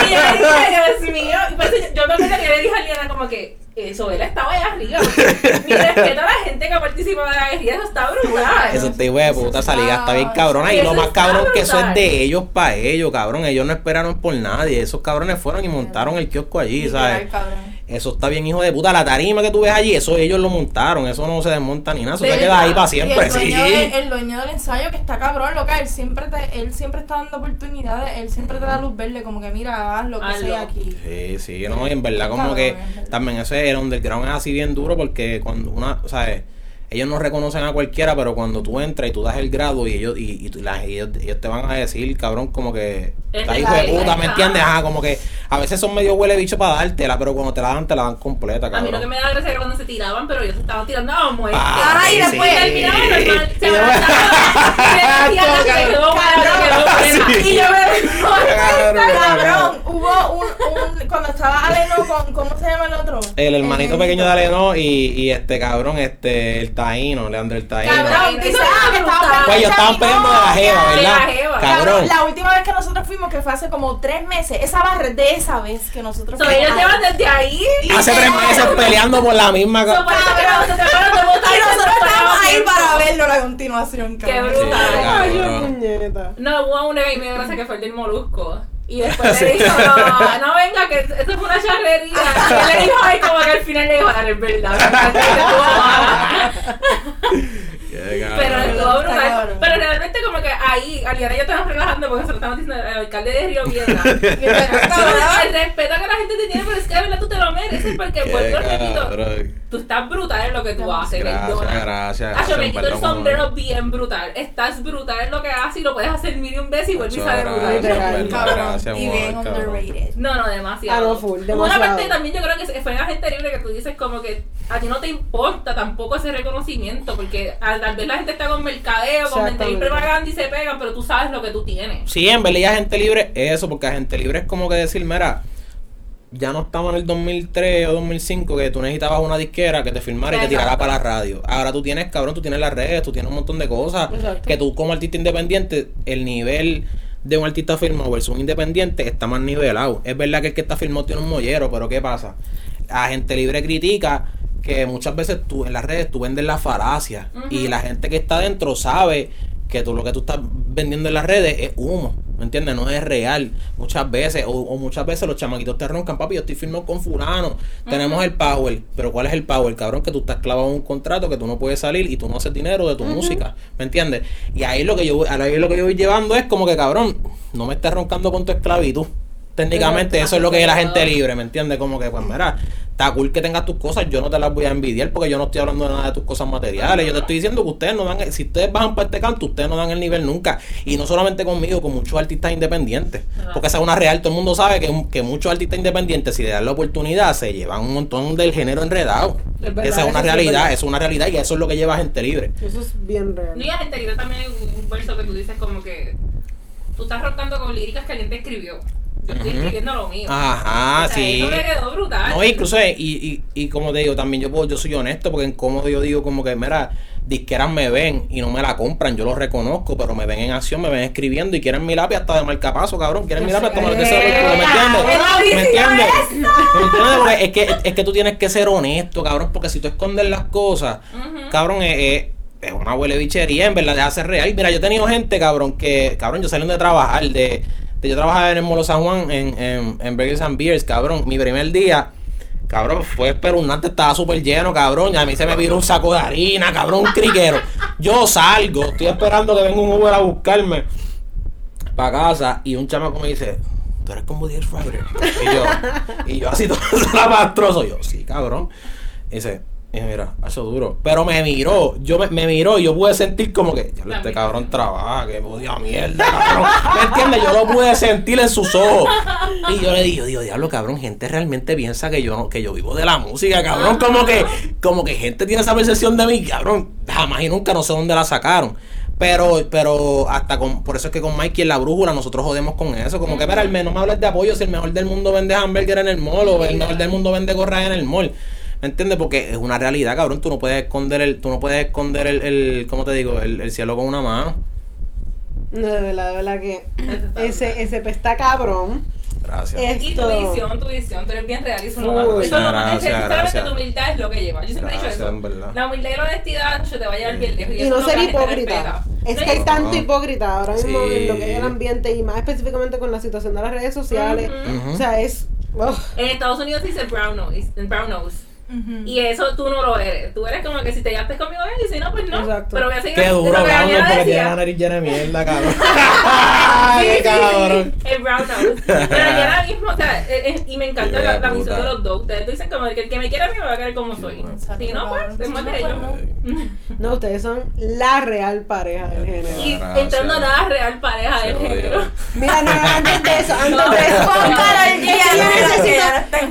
Y yo le dije, Dios mío, y yo, yo me acuerdo que le dije a Liana como que eso, él estaba allá arriba. Mi respeto a la gente que ha participado de la guerrilla, eso está brutal. Eso te hijo de puta, esa liga está bien cabrona. Y lo más cabrón que eso es de ellos para ellos, cabrón. Ellos no esperaron por nadie. Esos cabrones fueron y montaron el kiosco allí, ¿sabes? Literal, cabrón. Eso está bien, hijo de puta. La tarima que tú ves allí, eso ellos lo montaron. Eso no se desmonta ni nada. Eso se queda ahí para Y siempre, el, sí. dueño de- el dueño del ensayo que está cabrón, loca, él siempre te, él siempre está dando oportunidades, él siempre te da luz verde, como que mira, haz lo que sea aquí. Sí, sí, no, y en verdad como Cabrón, que verdad. también ese el underground es así bien duro porque cuando una, o sea, ellos no reconocen a cualquiera, pero cuando tú entras y tú das el grado y ellos y, y la- ellos, ellos te van a decir, cabrón, como que De hijo de la puta, ¿me entiendes? Ajá, como que a veces son medio huele bicho para dártela, pero cuando te la dan, te la dan completa, A mí lo que cabrón. me da gracia era cuando se tiraban, pero ellos se estaban tirando a muerte. Ah, Ay, sí, después sí. terminaban normal, se Y yo- me Cabrón, hubo un, un cuando estaba Aleno con, ¿cómo se llama el otro? El hermanito El pequeño de Aleno y, y este cabrón, este, el taíno, Leandro el taíno. Cabrón, que brutal. Pues ellos estaban peleando de la jeva, De ¿verdad? la jeva. Cabrón. La última vez que nosotros fuimos, que fue hace como tres meses, esa barra de esa vez que nosotros So, ellos llevan desde ahí. Hace tres meses peleando por la misma So, co- por eso que cuando se separan de botar, Y nosotros estábamos ahí para verlo a continuación, Qué brutal. Ay, yo, cabrón. puñeta. No, hubo una y me que fue el del molusco. Y después le dijo, no, no venga, que eso fue una charrería. Y él le dijo, ay, como que al final le dijo, "Dale, es verdad. Pero. Pero realmente como que ahí, Aliana y yo estábamos relajando porque se lo estamos diciendo alcalde de Río Piedra. El respeto que la gente te tiene, pero es que de verdad tú te lo mereces porque vuelvo repito, tú estás brutal en lo que tú haces. Gracias, perdona. gracias. Acho, me quito el sombrero bien brutal. Estás brutal en lo que haces y lo puedes hacer mil y un veces y vuelve y Acho, sale gracias, brutal. gracias, y bien cabrón. underrated. No, no, demasiado. Ah, no, full, Una demasiado. parte también yo creo que fue en la gente libre que tú dices como que a ti no te importa tampoco ese reconocimiento porque al- tal vez la gente está con mercadeo, con y Exactamente. propaganda y se pegan, pero tú sabes lo que tú tienes. Sí, en verdad, y agente libre, eso, porque agente libre es como que decir, mira, ya no estamos en el 2003 o 2005 que tú necesitabas una disquera que te filmara y te tirara para la radio. Ahora tú tienes, cabrón, tú tienes las redes, tú tienes un montón de cosas Exacto. que tú como artista independiente, el nivel de un artista firmado versus un independiente está más nivelado. Es verdad que el que está firmado tiene un mollero, pero ¿qué pasa? Agente libre critica que muchas veces tú en las redes tú vendes la falacia y la gente que está dentro sabe que tú lo que tú estás vendiendo en las redes es humo, ¿me entiendes? No es real muchas veces o, o muchas veces los chamaquitos te roncan, papi, yo estoy firmado con fulano, tenemos el power, pero ¿cuál es el power, cabrón? Que tú estás clavado en un contrato que tú no puedes salir y tú no haces dinero de tu música, ¿me entiendes? Y ahí lo que yo ahí lo que yo voy llevando es como que, cabrón, no me estés roncando con tu esclavitud. Técnicamente eso es lo que es la gente libre, ¿me entiendes? Como que, pues mira, está cool que tengas tus cosas, yo no te las voy a envidiar porque yo no estoy hablando de nada de tus cosas materiales, yo te estoy diciendo que ustedes no dan, si ustedes bajan para este canto, ustedes no dan el nivel nunca, y no solamente conmigo, con muchos artistas independientes, porque esa es una real, todo el mundo sabe que, que muchos artistas independientes, si le dan la oportunidad, se llevan un montón del género enredado. Es verdad, esa es una es realidad, es una realidad y eso es lo que lleva gente libre. Eso es bien No, real. y a gente libre también hay un verso que tú dices como que tú estás roncando con líricas que alguien te escribió. Yo estoy escribiendo lo mío. Ajá, O sea, sí. Eso me quedó brutal. No, incluso, y, y, y como te digo, también yo puedo, yo soy honesto, porque en cómodo yo digo como que, mira, disqueras me ven y no me la compran, yo lo reconozco, pero me ven en acción, me ven escribiendo y quieren mi lápiz hasta de marcapaso, cabrón, quieren mi lápiz hasta de ese ¿me entiendes? ¿Me entiendes? ¿Me entiendes? Es que, es que tú tienes que ser honesto, cabrón, porque si tú escondes las cosas, cabrón, es, es, es una huele bichería, en verdad, deja ser real. Mira, yo he tenido gente, cabrón, que, cabrón, yo saliendo de trabajar, de, de yo trabajaba en el Molo San Juan, en, en, en Burgers and Beers, cabrón, mi primer día, cabrón, fue espeluznante, estaba súper lleno, cabrón, y a mí se me viró un saco de harina, cabrón, un criquero. Yo salgo, estoy esperando que venga un Uber a buscarme para casa, y un chamaco me dice, tú eres como Diez Ryder. Y yo, y yo así todo pastroso, yo, sí, cabrón. Dice, Y mira, eso duro. Pero me miró, yo me, me miró y yo pude sentir como que, ya este cabrón trabaja, que odia mierda, cabrón. ¿Me entiendes? Yo lo pude sentir en sus ojos. Y yo le dije, digo, diablo, cabrón, gente realmente piensa que yo no, que yo vivo de la música, cabrón. Como que, como que gente tiene esa percepción de mí, cabrón. Jamás y nunca no sé dónde la sacaron. Pero, pero hasta con, por eso es que con Mikey en la brújula nosotros jodemos con eso. Como que, espera, el no me hables de apoyo si el mejor del mundo vende hamburger en el mall o el mejor del mundo vende gorras en el mall. ¿Me entiendes? Porque es una realidad, cabrón. Tú no puedes esconder el, tú no puedes esconder el, el ¿cómo te digo? El, el cielo con una mano. No, de verdad, de verdad que ese, ese está cabrón. Gracias. Es- Y tu Esto- visión, tu visión, tú eres bien real y eso no va Eso Gracias, gracias. tu humildad es lo que lleva. Yo siempre he dicho eso. en verdad. La humildad y la honestidad se te va a llevar bien lejos. Y eso no ser hipócrita. Es No que hay tanto No. hipócrita ahora mismo Sí. en lo que es el ambiente y más específicamente con la situación de las redes sociales. O sea, es. ugh. En Estados Unidos dice brown nose, brown nose. Y eso tú no lo eres. Tú eres como que si te llevaste conmigo bien y si no, pues no. Exacto. Pero voy a seguir Qué duro, que cabrón, porque tiene decía. la nariz llena de mierda, cabrón. Ay, sí, sí, cabrón. el brown nose. Pero ya ahora mismo, o sea, eh, eh, y me encanta la, la visión puta. de los dos. Ustedes dicen como que el que me quiera a mí me va a querer como soy. Exacto, Si no, pues, cabrón. es más de no, ellos. pues No, ustedes son la real pareja del género. Y entrando a la real pareja del género. Mira, no, antes de eso, antes No, de eso.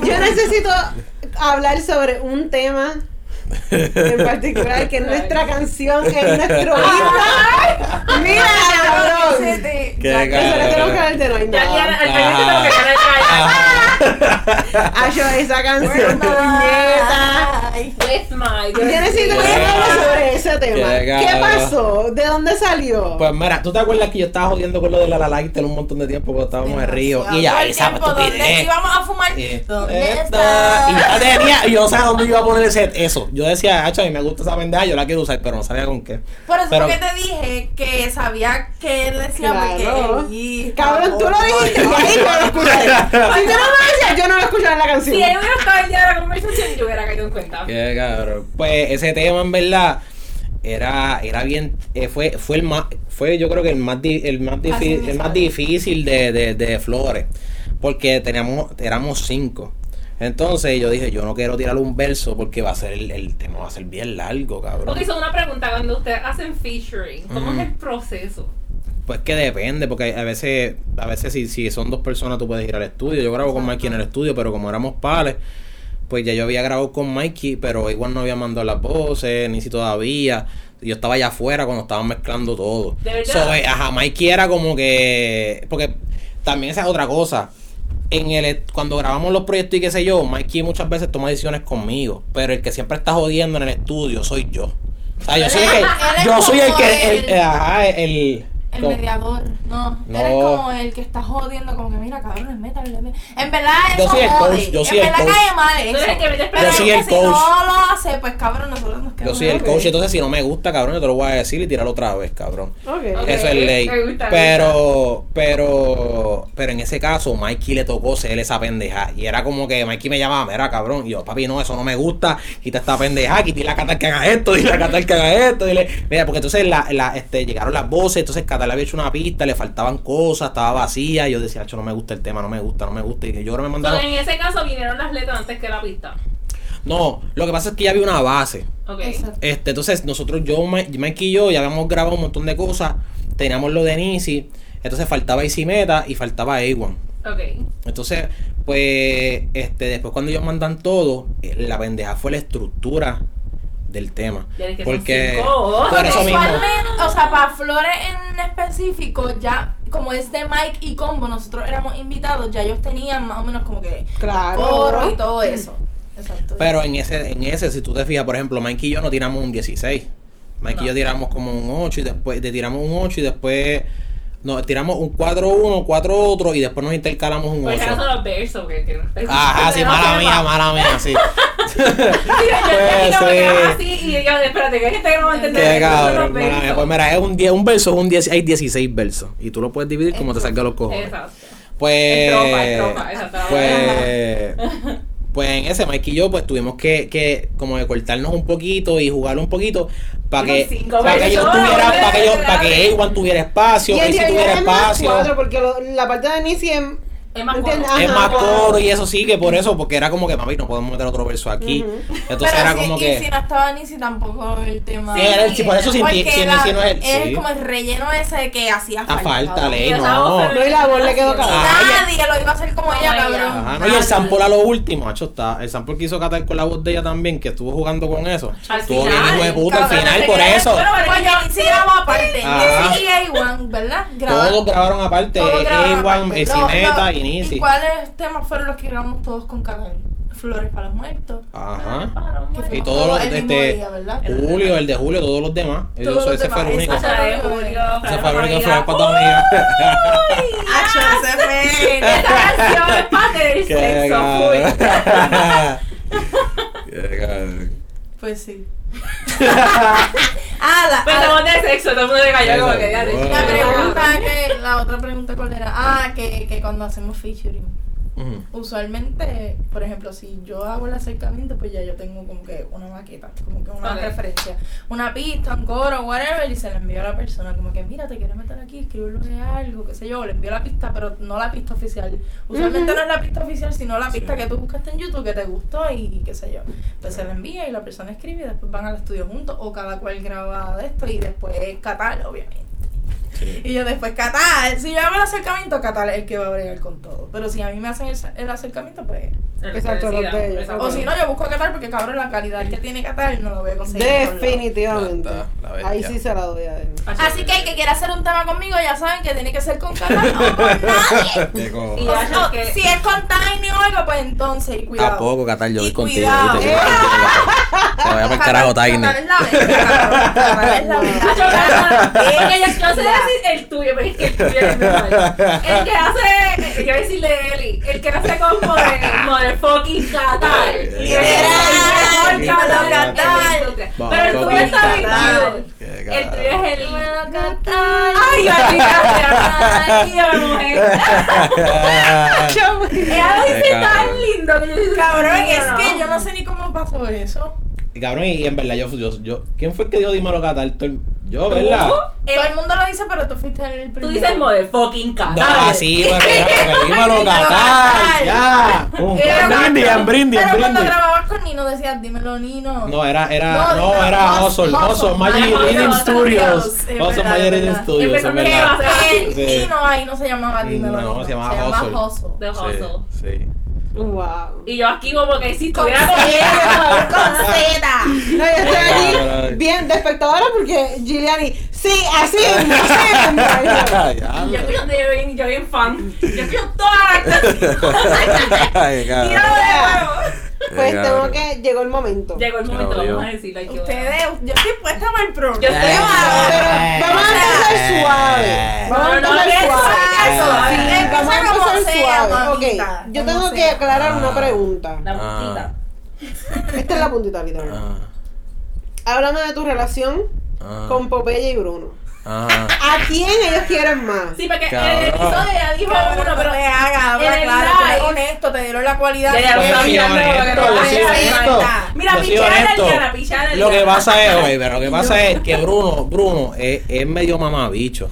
Yo necesito- que hablar sobre un tema en particular que es nuestra canción, que es nuestro himno. Mira, cabrón. Le tenemos que hablar de no que Ah, yo esa canción, puñeta. With. Yo necesito que hablemos sobre ese tema. Qué ¿Qué cabrón. pasó? ¿De dónde salió? Pues mira, ¿tú te acuerdas que yo estaba jodiendo con lo de la la Lighter un montón de tiempo cuando estábamos en Río? Y ya, Todo el esa tiempo, ¿Dónde estupidez. íbamos a fumar? Eh, ¿Dónde esta- está? Y ya tenía, y yo no sabía dónde iba a poner ese, eso. Yo decía, hacho, a mí me gusta esa pendeja, yo la quiero usar, pero no sabía con qué. Por eso Pero- fue que te dije que sabía que él decía Claro. porque y- Cabrón, tú lo dijiste y ahí no lo escuché. Si tú no me decías, yo no lo escuchaba en la canción. Si él hubiera estado el día de la conversación, yo hubiera caído en cuenta. Qué cabrón. Pues ese tema en verdad era, era bien, eh, fue, fue el más, fue yo creo que el más, di- el más, difícil, el más difícil de, de, de Flores, porque teníamos, éramos cinco. Entonces yo dije, yo no quiero tirar un verso porque va a ser el, el tema va a ser bien largo, cabrón. Ok, son una pregunta. Cuando ustedes hacen featuring, ¿cómo es el proceso? Pues que depende, porque a veces, a veces si, si son dos personas tú puedes ir al estudio. Yo grabo con Mikey en el estudio, pero como éramos pares, pues ya yo había grabado con Mikey, pero igual no había mandado las voces, ni si todavía. Yo estaba allá afuera cuando estaban mezclando todo. ¿De verdad? So, eh, ajá, Mikey era como que. Porque también esa es otra cosa. En el, cuando grabamos los proyectos y qué sé yo, Mikey muchas veces toma decisiones conmigo. Pero el que siempre está jodiendo en el estudio soy yo. O sea, yo soy el que. Yo soy el que. el- el- ajá, el. El mediador, no. No. Eres como el que está jodiendo, como que mira, cabrón, métale. métale. En verdad, Yo eso soy el jode. coach, yo soy en el verdad coach. cae mal eso. Pero Yo es soy el si coach. no lo hace, pues cabrón, nosotros nos Yo quedamos. soy el coach, entonces si no me gusta, cabrón, yo te lo voy a decir y tirarlo otra vez, cabrón. Ok. Ok. Eso es ley. me gusta, me Pero, pero, pero en ese caso, Mikey le tocó ser esa pendeja. Y era como que Mikey me llamaba, mira, cabrón. Y yo, papi, no, eso no me gusta. Quita esta pendeja, y dile a Catal que haga esto, dile a Catal que haga esto. Dile, mira, porque entonces la, la, este, llegaron las voces, entonces Le había hecho una pista, le faltaban cosas, estaba vacía. Y yo decía, "Acho, no me gusta el tema, no me gusta, no me gusta. Y yo que me mandaron. en ese caso vinieron las letras antes que la pista. No, lo que pasa es que ya había una base. Ok. Exacto. Este, entonces nosotros, yo, Mikey y yo, ya habíamos grabado un montón de cosas. Teníamos lo de Nisi. Entonces faltaba Isimeta y faltaba A1. Ok. Entonces, pues, este, después cuando ellos mandan todo, eh, la pendeja fue la estructura del tema. Que Porque cinco. por eso mismo. Usualmente, o sea, para Flores en específico, ya como es de Mike y Combo, nosotros éramos invitados, ya ellos tenían más o menos como que Claro. coro y todo eso. Exacto. Pero en ese, en ese, si tú te fijas, por ejemplo, Mikey y yo no tiramos un 16. Mikey y yo tiramos como un 8 y después te tiramos un 8 y después no, tiramos un 4-1, 4 otro y después nos intercalamos un Por 8. si acaso los que no estoy- Ajá, sí, mala mía, mala mía, sí. Sí, yo- yo Pues, como que, sí. ah, sí, y yo, espérate, que gente que no va a entender. Qué cabrón, mala mía. Pues mira, es un, die- un verso, es un 10, hay 16 versos. Y tú lo puedes dividir como te salga los cojones. Exacto. Pues. Estrofa, estrofa, exacto. Pues. Pues en ese Mike y yo pues tuvimos que, que como de cortarnos un poquito y jugar un poquito para que para que yo versos, tuviera para que yo para que A1 tuviera espacio, Y realidad tuviera espacio. cuatro, porque lo- la parte de Nisi es Es más es Ajá. más coro y eso sí que por eso, porque era como que mami, no podemos meter otro verso aquí. Entonces Pero era si- como y que. si no estaba Nisi tampoco el tema. Sí, era el- sí, por eso sin ti- Nisi no es el- sí. como el relleno ese que hacía A falta. falta, cabrón. ley, no. No, y la voz le quedó cabrón. Ah, Nadie lo iba a hacer como ella, cabrón. Ajá, no, y el sample a lo último, macho, está. El sample que hizo Catal con la voz de ella también, que estuvo jugando con eso. Al estuvo final, bien hijo de puta al final, por eso. Bueno, Pues yo sí grabó aparte. Y A1, ¿verdad? Todos grabaron aparte, Todos grabaron A1, aparte. eh, Lo- Cineta y ¿Y cuáles temas fueron los que grabamos todos con Carol? Flores para los muertos. Ajá. Y todos los de este. Julio, el de Julio, todos los demás. Ellos- Todos los ese fue el único. Ese fue el único que Flor fue para. Acho, ese fue- Esta canción es sexo. Qué. Pues sí. ah, la, Pero ah, estamos de sexo, todo el mundo le cayó como que ya de- la pregunta que, la otra pregunta cuál era, ah, que, que cuando hacemos featuring, Usualmente, por ejemplo, si yo hago el acercamiento, pues ya yo tengo como que una maqueta, como que una referencia, una pista, un coro, whatever, y se la envío a la persona, como que mira, te quieres meter aquí, escribirlo de algo, qué sé yo, le envío la pista, pero no la pista oficial. Usualmente no es la pista oficial, sino la pista que tú buscaste en YouTube, que te gustó y qué sé yo. Pues se la envía y la persona escribe y después van al estudio juntos, o cada cual graba de esto y después catar, obviamente. Y yo después Catal, si yo hago el acercamiento, Catal es el que va a bregar con todo. Pero si a mí me hacen el, el acercamiento, pues. Exacto, los de ellos. O si no, yo busco a Catal porque cabrón la calidad que tiene Catal no lo voy a conseguir. Definitivamente. La. Ahí sí se la doy a él. Así que el que quiera hacer un tema conmigo ya saben que tiene que ser con Catal o con nadie. Y O ya sea, yo que- si es con Tiny o algo, pues entonces, y cuidado. A poco, Catal, yo voy Y contigo. cuidado. Se vaya para el carajo, Tiny. Es la. Catal es sé decir el tuyo, pero es que el tuyo es mejor. El que hace, yo voy a decirle Eli, el que hace como de motherfucking Qatar. Literal, Qatar. Pero el tuyo está bien Qatar. El tuyo es el. Catal. Ay, la chica, la mujer. Ella lo dice tan cabrón. lindo que yo Cabrón, es que yo no sé ni cómo pasó eso. Y cabrón, y en verdad, yo, yo, yo ¿quién fue el que dio Dímelo el- Yo, ¿verdad? Todo el mundo lo dice, pero tú fuiste el primero. Tú dices motherfucking así, pero ya, pero Dímelo Catal. ya. Un Pero brindis, cuando- en brindis, en Pero cuando grababas con Nino decías, dímelo Nino. No, era, era, No, era Hustle, Hustle, Hustle, Hustle, Magic Reading Studios. verdad, Magic Reading. Studios, que verdad. Sí. Nino ahí no se llamaba dímelo No, se llamaba Hustle. Hustle. De hustle. Sí, sí. Wow. Y yo aquí como que si Con estuviera Z, con Z. No, yo estoy aquí bien de espectadora porque Giuliani, sí, así así yo yo bien, yo bien fan. Yo las canciones. Ay, cabrón. Tíralo de nuevo. Pues Ay, tengo que, llegó el momento. Llegó el momento, vamos a decirlo. hay que- Ustedes, yo estoy puesta para el programa. Yo estoy Eh. Pero vamos a empezar suave. Vamos a No, no, empezar no, suave. suave. Sí, Empieza vamos a como empezar sea, suave. Ok, yo como tengo que sea. aclarar Ah. una pregunta. La puntita. Esta es la puntita, literal. Ah, Háblame de tu relación ah, con Popeye y Bruno. Ah. ¿A quién ellos quieren más? Sí, porque en el episodio ya dijo Cabrón, uno, pero te haga, habla claro, tú eres honesto, te dieron la cualidad. Ya, ya, de- lo Yo está soy mirando, honesto, lo que yo no soy es, honesto. Mira, a Lo que pasa es, oye, pero lo que pasa es que Bruno, Bruno es, es medio mamabicho.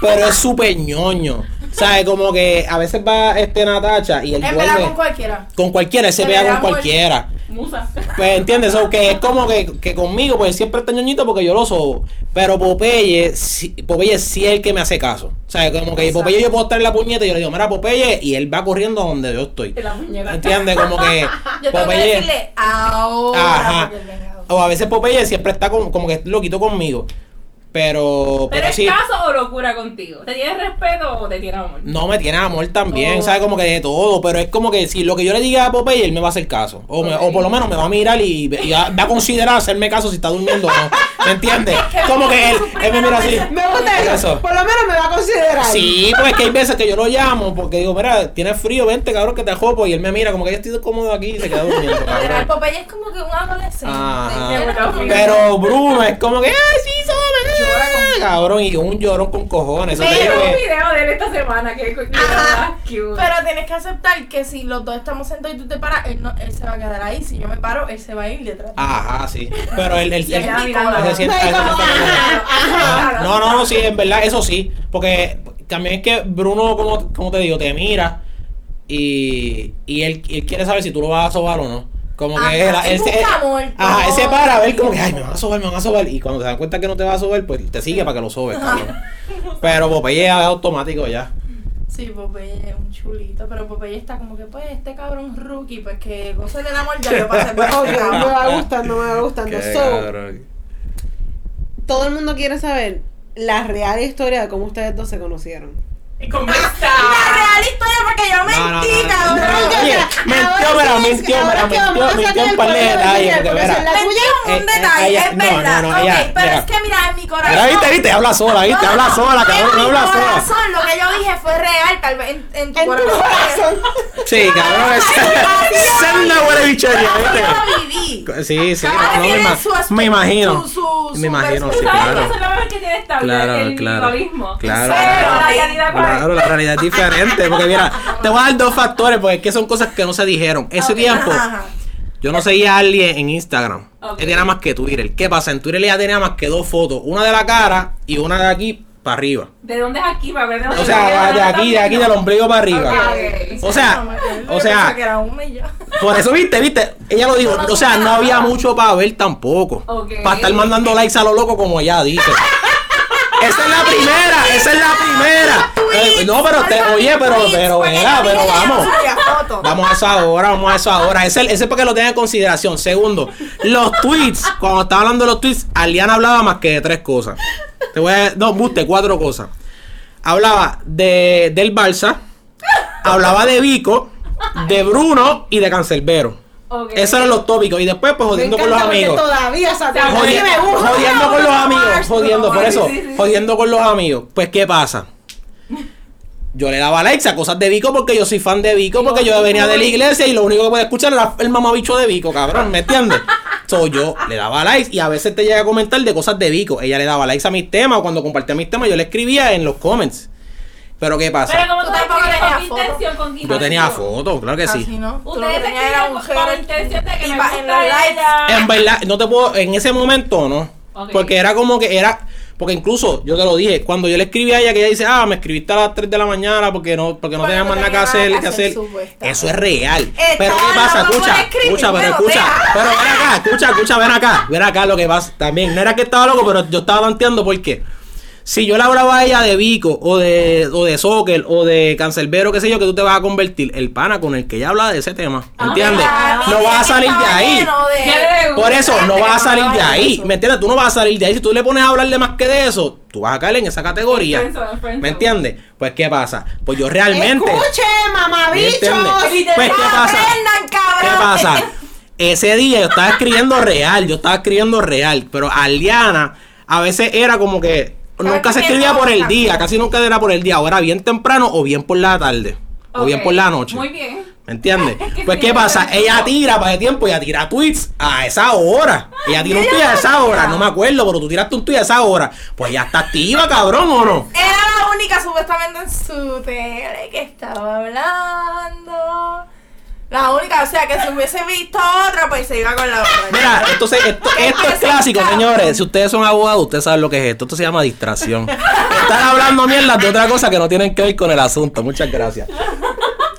Pero es súper ñoño. ¿Sabes? Como que a veces va este Natacha y él verdad, duerme con cualquiera. con cualquiera, él se pega verdad, con cualquiera. Musa. Pues entiendes, o que es como que, que conmigo, pues siempre está ñoñito porque yo lo sobo. Pero Popeye, sí, Popeye sí es el que me hace caso. O sea, como que. Popeye yo puedo estar en la puñeta y yo le digo, mira Popeye, y él va corriendo a donde yo estoy. En la muñeca. ¿Entiendes? Como que Yo tengo que decirle ahora. Ajá. O a veces Popeye siempre está con- como que loquito conmigo. Pero, ¿Pero pero es sí. caso o locura contigo? ¿Te tienes respeto o te tienes amor? No me tiene amor también, Oh. ¿sabes? Como que de todo, pero es como que si lo que yo le diga a Popeye, él me va a hacer caso. O, me- o por lo menos me va a mirar y, y va va a considerar hacerme caso si está durmiendo o no. ¿Me entiendes? Como que él, él me mira así. Me gusta eso. Eso. Por lo menos me va a considerar. Sí, pues es que hay veces que yo lo llamo porque digo, mira, tienes frío, vente, cabrón, que te jopo. Y él me mira como que yo estoy cómodo aquí y se queda durmiendo, cabrón. Popeye es como que un adolescente. Ajá. que- Pero Bruno es como que, ay, sí, Llora somos, con- cabrón, y un llorón con cojones. Eso te Pero digo un video de él esta semana que Ajá. cute. Pero tienes que aceptar que si los dos estamos sentados y tú te paras, él, no, él se va a quedar ahí. Si yo me paro, él se va a ir detrás. Ajá, sí. Pero él, él, Se él- se sienta-. No, no, no, sí, en verdad, eso sí. Porque también es que Bruno, como, como te digo, te mira y, y él, él quiere saber si tú lo vas a sobar o no. Como que Ajá, él, él se- amor, ajá, él se para a ver como que, ay, me van a sobar, me van a sobar. Y cuando te das cuenta que no te va a sobar, pues te sigue para que lo sobes, cabrón. Pero Popeye es automático ya. Sí, Popeye es un chulito, pero Popeye está como que, pues, este cabrón rookie, pues que goce del amor ya yo pasé por ese me va gustando, me va gustando. Qué So, cabrón. todo el mundo quiere saber la real historia de cómo ustedes dos se conocieron. ¿Y ¿Cómo está? La real historia porque yo mentí, cabrón. mintió, pero mintió, pero mintió, mintió un par de detalles, Mentí tuya. un Eh, eh, detalle, es no, verdad. no, pero es que mira, en mi corazón. Viste, viste, habla sola, viste, habla sola, cabrón, no en habla mi sola. corazón, lo que yo dije fue real, tal vez en, tu corazón. Sí, cabrón, es una buena bichería, ¿viste? Sí, sí, me, imagino. me imagino, sí, ¿Tú perspectiva. sabes claro. que eso es lo mejor que tiene esta vida? Claro, claro. individualismo. Claro. Claro, la realidad es diferente. Porque mira, te voy a dar dos factores, porque es que son cosas que no se dijeron. Ese tiempo, yo no seguía a alguien en Instagram. Ok. Él tenía más que Twitter. ¿Qué pasa? En Twitter ella tenía más que dos fotos. Una de la cara y una de aquí para arriba. ¿De dónde es aquí? Para ver de dónde O sea, de aquí, de aquí, del ombligo para arriba. O sea, o sea. Por eso, viste, viste, ella lo dijo, o sea, no había mucho para ver tampoco. Para estar mandando likes a lo loco como ella dice. Esa es la primera, esa es la primera. Eh, no, pero te, oye, pero, pero, mira, pero vamos. Vamos a eso ahora, vamos a eso ahora. Ese, ese es para que lo tengan en consideración. Segundo, los tweets, cuando estaba hablando de los tweets, Aliana hablaba más que de tres cosas. Te voy a, no, buste, cuatro cosas. Hablaba de, del Barça, hablaba de Vico, de Bruno y de Cancelbero. Ok. Esos eran los tópicos. Y después, pues, jodiendo con los amigos. Todavía. Jodi- Jodi me gusta. Jodiendo con los amigos, jodiendo, por eso, sí, sí. jodiendo con los amigos. Pues, ¿qué pasa? Yo le daba likes a cosas de Vico porque yo soy fan de Vico, porque yo venía de la iglesia y lo único que podía escuchar era el mamabicho de Vico, cabrón, ¿me entiendes? So, yo le daba likes y a veces te llega a comentar de cosas de Vico. Ella le daba likes a mis temas o cuando compartía mis temas yo le escribía en los comments. Pero ¿qué Pero pasa? como Tú tú tampoco tenías intención, con Yo tenía fotos, claro que sí. No. Ustedes escriben era un con, intención de que me en los likes. En verdad, no te puedo, en ese momento no. Porque era como que era, porque incluso yo te lo dije, cuando yo le escribí a ella que ella dice, ah, me escribiste a las 3 de la mañana porque no, porque no Porque tenía más nada que hacer, que hacer. Eso es real. Pero ¿qué pasa? Escucha, escucha, pero pero escucha. Pero ven acá, escucha, escucha, ven acá. Ven acá lo que pasa también. No era que estaba loco, pero yo estaba tanteando porque si yo le hablaba a ella de Vico o de, o de Soccer o de Cancelbero, qué sé yo, que tú te vas a convertir el pana con el que ella habla de ese tema. ¿Entiendes? Ah, no vas a salir de ahí. lleno de- ¿Qué le Por eso no vas a salir de ahí. ¿Me entiendes? Tú no vas a salir de ahí. Si tú le pones a hablarle más que de eso, tú vas a caer en esa categoría. ¿Me entiendes? Pues, ¿qué pasa? Pues yo realmente. Escuche, ¿Me mamabichos. Pues, ¿qué No pasa? ¿Qué pasa? Ese día yo estaba escribiendo real, yo estaba escribiendo real, pero Aliana a veces era como que nunca se escribía por el día, casi nunca era por el día, o era bien temprano o bien por la tarde, o bien por la noche. Muy bien. ¿Me entiendes? Pues qué pasa, ella tira para ese tiempo, ella tira tweets a esa hora. Ella tira un tweet a esa hora, no me acuerdo, pero tú tiraste un tweet a esa hora. Pues ya está activa, cabrón, ¿o no? Era la única supuestamente en su tele que estaba hablando. La única, o sea que si hubiese visto otra, pues se iba con la otra. Mira, entonces esto, esto es clásico, señores. Si ustedes son abogados, ustedes saben lo que es esto. Esto se llama distracción. Están hablando mierda de otra cosa que no tienen que ver con el asunto. Muchas gracias.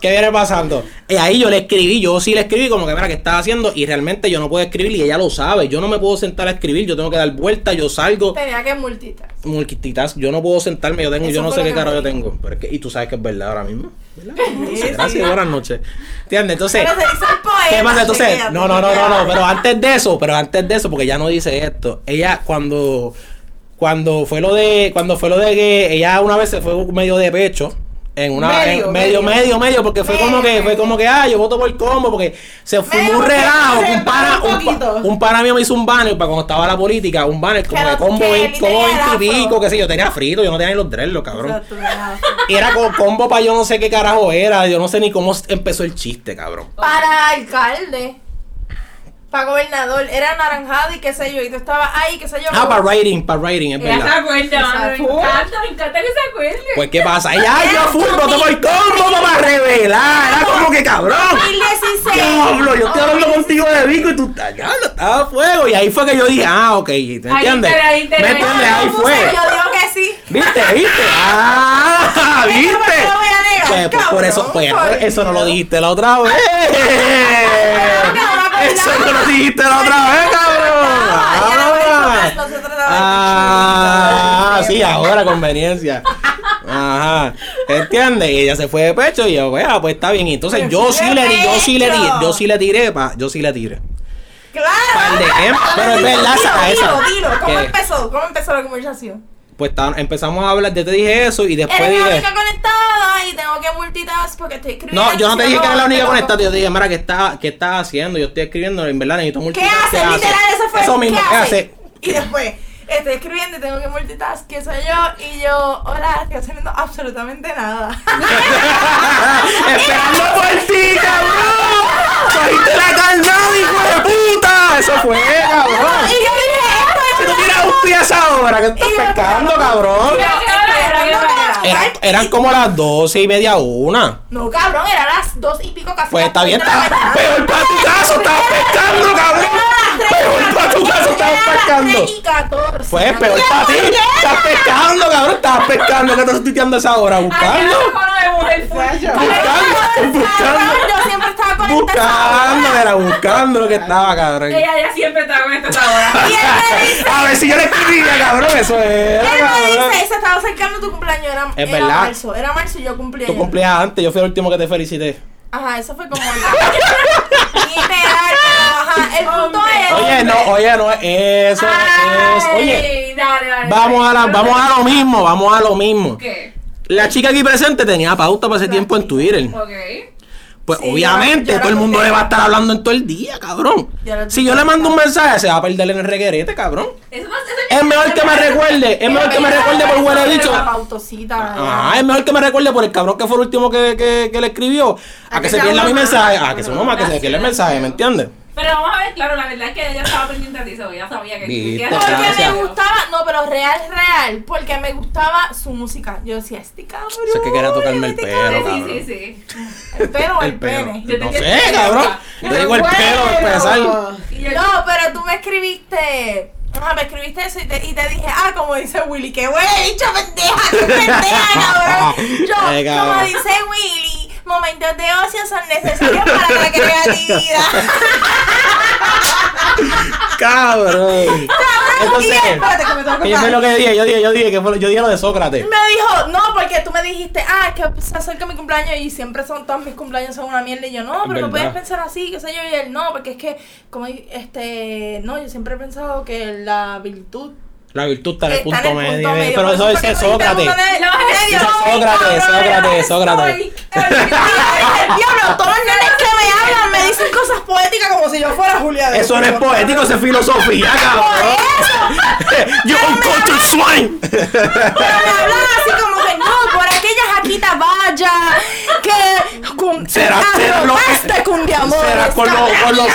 ¿Qué viene pasando? Y ahí yo le escribí, yo sí le escribí como que mira, ¿qué estás haciendo? Y realmente yo no puedo escribir y ella lo sabe. Yo no me puedo sentar a escribir, yo tengo que dar vueltas, yo salgo. Tenía que multitas. multitask, yo no puedo sentarme, yo tengo, Eso yo no sé qué me yo tengo. Pero es que, y tú sabes que es verdad ahora mismo. Gracias, buenas noches. ¿Entiendes? Entonces, Pero se dice el poema. ¿qué pasa? Entonces, no, no, no, no, no, pero antes de eso, pero antes de eso, porque ya no dice esto, ella cuando, cuando fue lo de, cuando fue lo de que ella una vez se fue medio de pecho. En una Medio, en- medio, medio. medio, medio, porque fue como que, fue como que, ah, yo voto por el combo, porque se fue Medio un relajo, un pana, un un, pa- un pana mío me hizo un banner para cuando estaba la política, un banner como Que de combo que 20, él como tenía el 20 y pico, que sé yo, tenía frito, yo no tenía ni los dreadlocks, cabrón. Y era con combo para yo no sé qué carajo era, yo no sé ni cómo empezó el chiste, cabrón. Para alcalde. Para gobernador. Era naranjado y qué sé yo. Y tú estabas ahí, qué sé yo. Ah, para writing, para writing, es Ella se verdad. acuerda, me encanta, me encanta que se acuerde. Pues, ¿qué pasa? Ella, ay, yo fui, voto por combo para revelar. Era como que cabrón. 2016. Diablo, yo estoy hablando contigo de Vico y tú estás, ya, estaba a fuego. Y ahí fue que yo dije, ah, ok, ¿me entiendes? te- ahí te- ¿Me entiendes? Ahí No, fue. Yo digo que sí. ¿Viste? ¿Viste? Ah, ¿viste? no lo voy a negar. Pues, pues, por eso, pues, eso no lo dijiste la otra vez. Eso no lo dijiste la otra vez, cabrón. Ah, Ah, sí, ahora conveniencia. Ajá. ¿Entiendes? Y ella se fue de pecho y yo, vea, pues está bien. Y entonces Pero yo sí le di, yo sí le di, yo sí le tiré, pa, yo sí le tiré. Claro. Par de ejemplos, pero es verdad, dilo, esa. dilo. ¿Cómo empezó? ¿Cómo empezó la conversación? Pues empezamos a hablar, yo te dije eso y después Eres la dije. única conectada y tengo que multitask porque estoy escribiendo. No, yo no te dije que era la única conectada, yo te dije, mira, ¿qué estás qué haciendo? Yo estoy escribiendo, en verdad necesito ¿Qué multitask. haces? Literal, eso fue. Eso mismo, ¿qué haces? Y después, estoy escribiendo y tengo que multitask, que soy yo, y yo, hola, estoy haciendo absolutamente nada. Esperando por ti, cabrón. Cogiste la carnada, hijo de puta. Eso fue, cabrón. Tú tiras un pie a esa hora, ¿qué estás pescando, cabrón? Eran, eran como las doce y media, una. No, cabrón, eran las dos y pico casi. Pues está bien, mañana. peor para tu caso, estabas pescando, cabrón. Peor para tu caso, estabas pescando. Pues peor para ti, estás pescando, cabrón, estabas pescando, ¿qué estás tuiteando esa hora? Buscando, buscando, buscando, yo siempre estaba. Buscando, era buscando lo que estaba, cabrón. Ella ya siempre estaba con esta hora. Y él me dice, A ver si yo le escribía, cabrón, eso era, él me cabrón. dice, se estaba acercando tu cumpleaños, era, Es era verdad. marzo, era marzo y yo cumplía. Tú cumplías antes, yo fui el último que te felicité. Ajá, eso fue como literal, ajá, el punto es. Oye, no, oye, no, eso es, oye, Ay, dale, dale. vamos a la, vamos a lo mismo, vamos a lo mismo. ¿Qué? La chica aquí presente tenía pauta para ese tiempo en Twitter. Ok. Pues Sí, obviamente yo- yo todo el mundo le va a estar hablando en todo el día, cabrón. Yo Si yo le mando un mensaje, se va a perder en el reguerete, cabrón. Eso Es mejor que me recuerde, es mejor que me recuerde por huele pautosita. Ah, es mejor que me recuerde por el cabrón que fue el último que, que, que le escribió. A, que, se pierda mi mensaje. A que se no, a que se pierda el mensaje, ¿me entiendes? Pero vamos a ver, claro, la verdad es que ella estaba pendiente a ti, so ella sabía que Viste, que- Porque gracias. me gustaba, no, pero real, real, porque me gustaba su música. Yo decía, este cabrón. Sé que quería tocarme el este pelo, Sí, cabrón. sí, sí. El pelo o el, El pelo. pene. Yo te No sé, cabrón. Yo digo el pelo, empezar. No, pero tú me escribiste. Ajá, me escribiste eso y te, y te dije, ah, como dice Willy, que dicho pendeja, qué pendeja, cabrón. Yo, Eh, como dice Willy, momentos de ocio son necesarios para la creatividad. Cabrón. Entonces, Espérate, que me tengo que ¿qué fue parar. lo que dije? Yo dije, yo dije, que fue, yo dije lo de Sócrates. Me dijo, no, porque tú me dijiste, ah, es que se acerca mi cumpleaños y siempre son todos mis cumpleaños son una mierda. Y yo, no, pero no verdad. puedes pensar así, qué sé yo. Y él, no, porque es que, como, este, no, yo siempre he pensado que la virtud La virtud está en el punto en el medio. punto medio. Pero eso dice Sócrates. Eso Ay, Sócrates, Sócrates, Sócrates. Ay, Diablo, todos los nenes que me hablan me dicen cosas poéticas como si yo fuera Julia de Eso no es poético, eso es filosofía, cabrón. You uncultured swine. Pero me hablan así como que no, por aquellas jaquitas vaya, Será, será, lo- arropaste con de amor. será satos,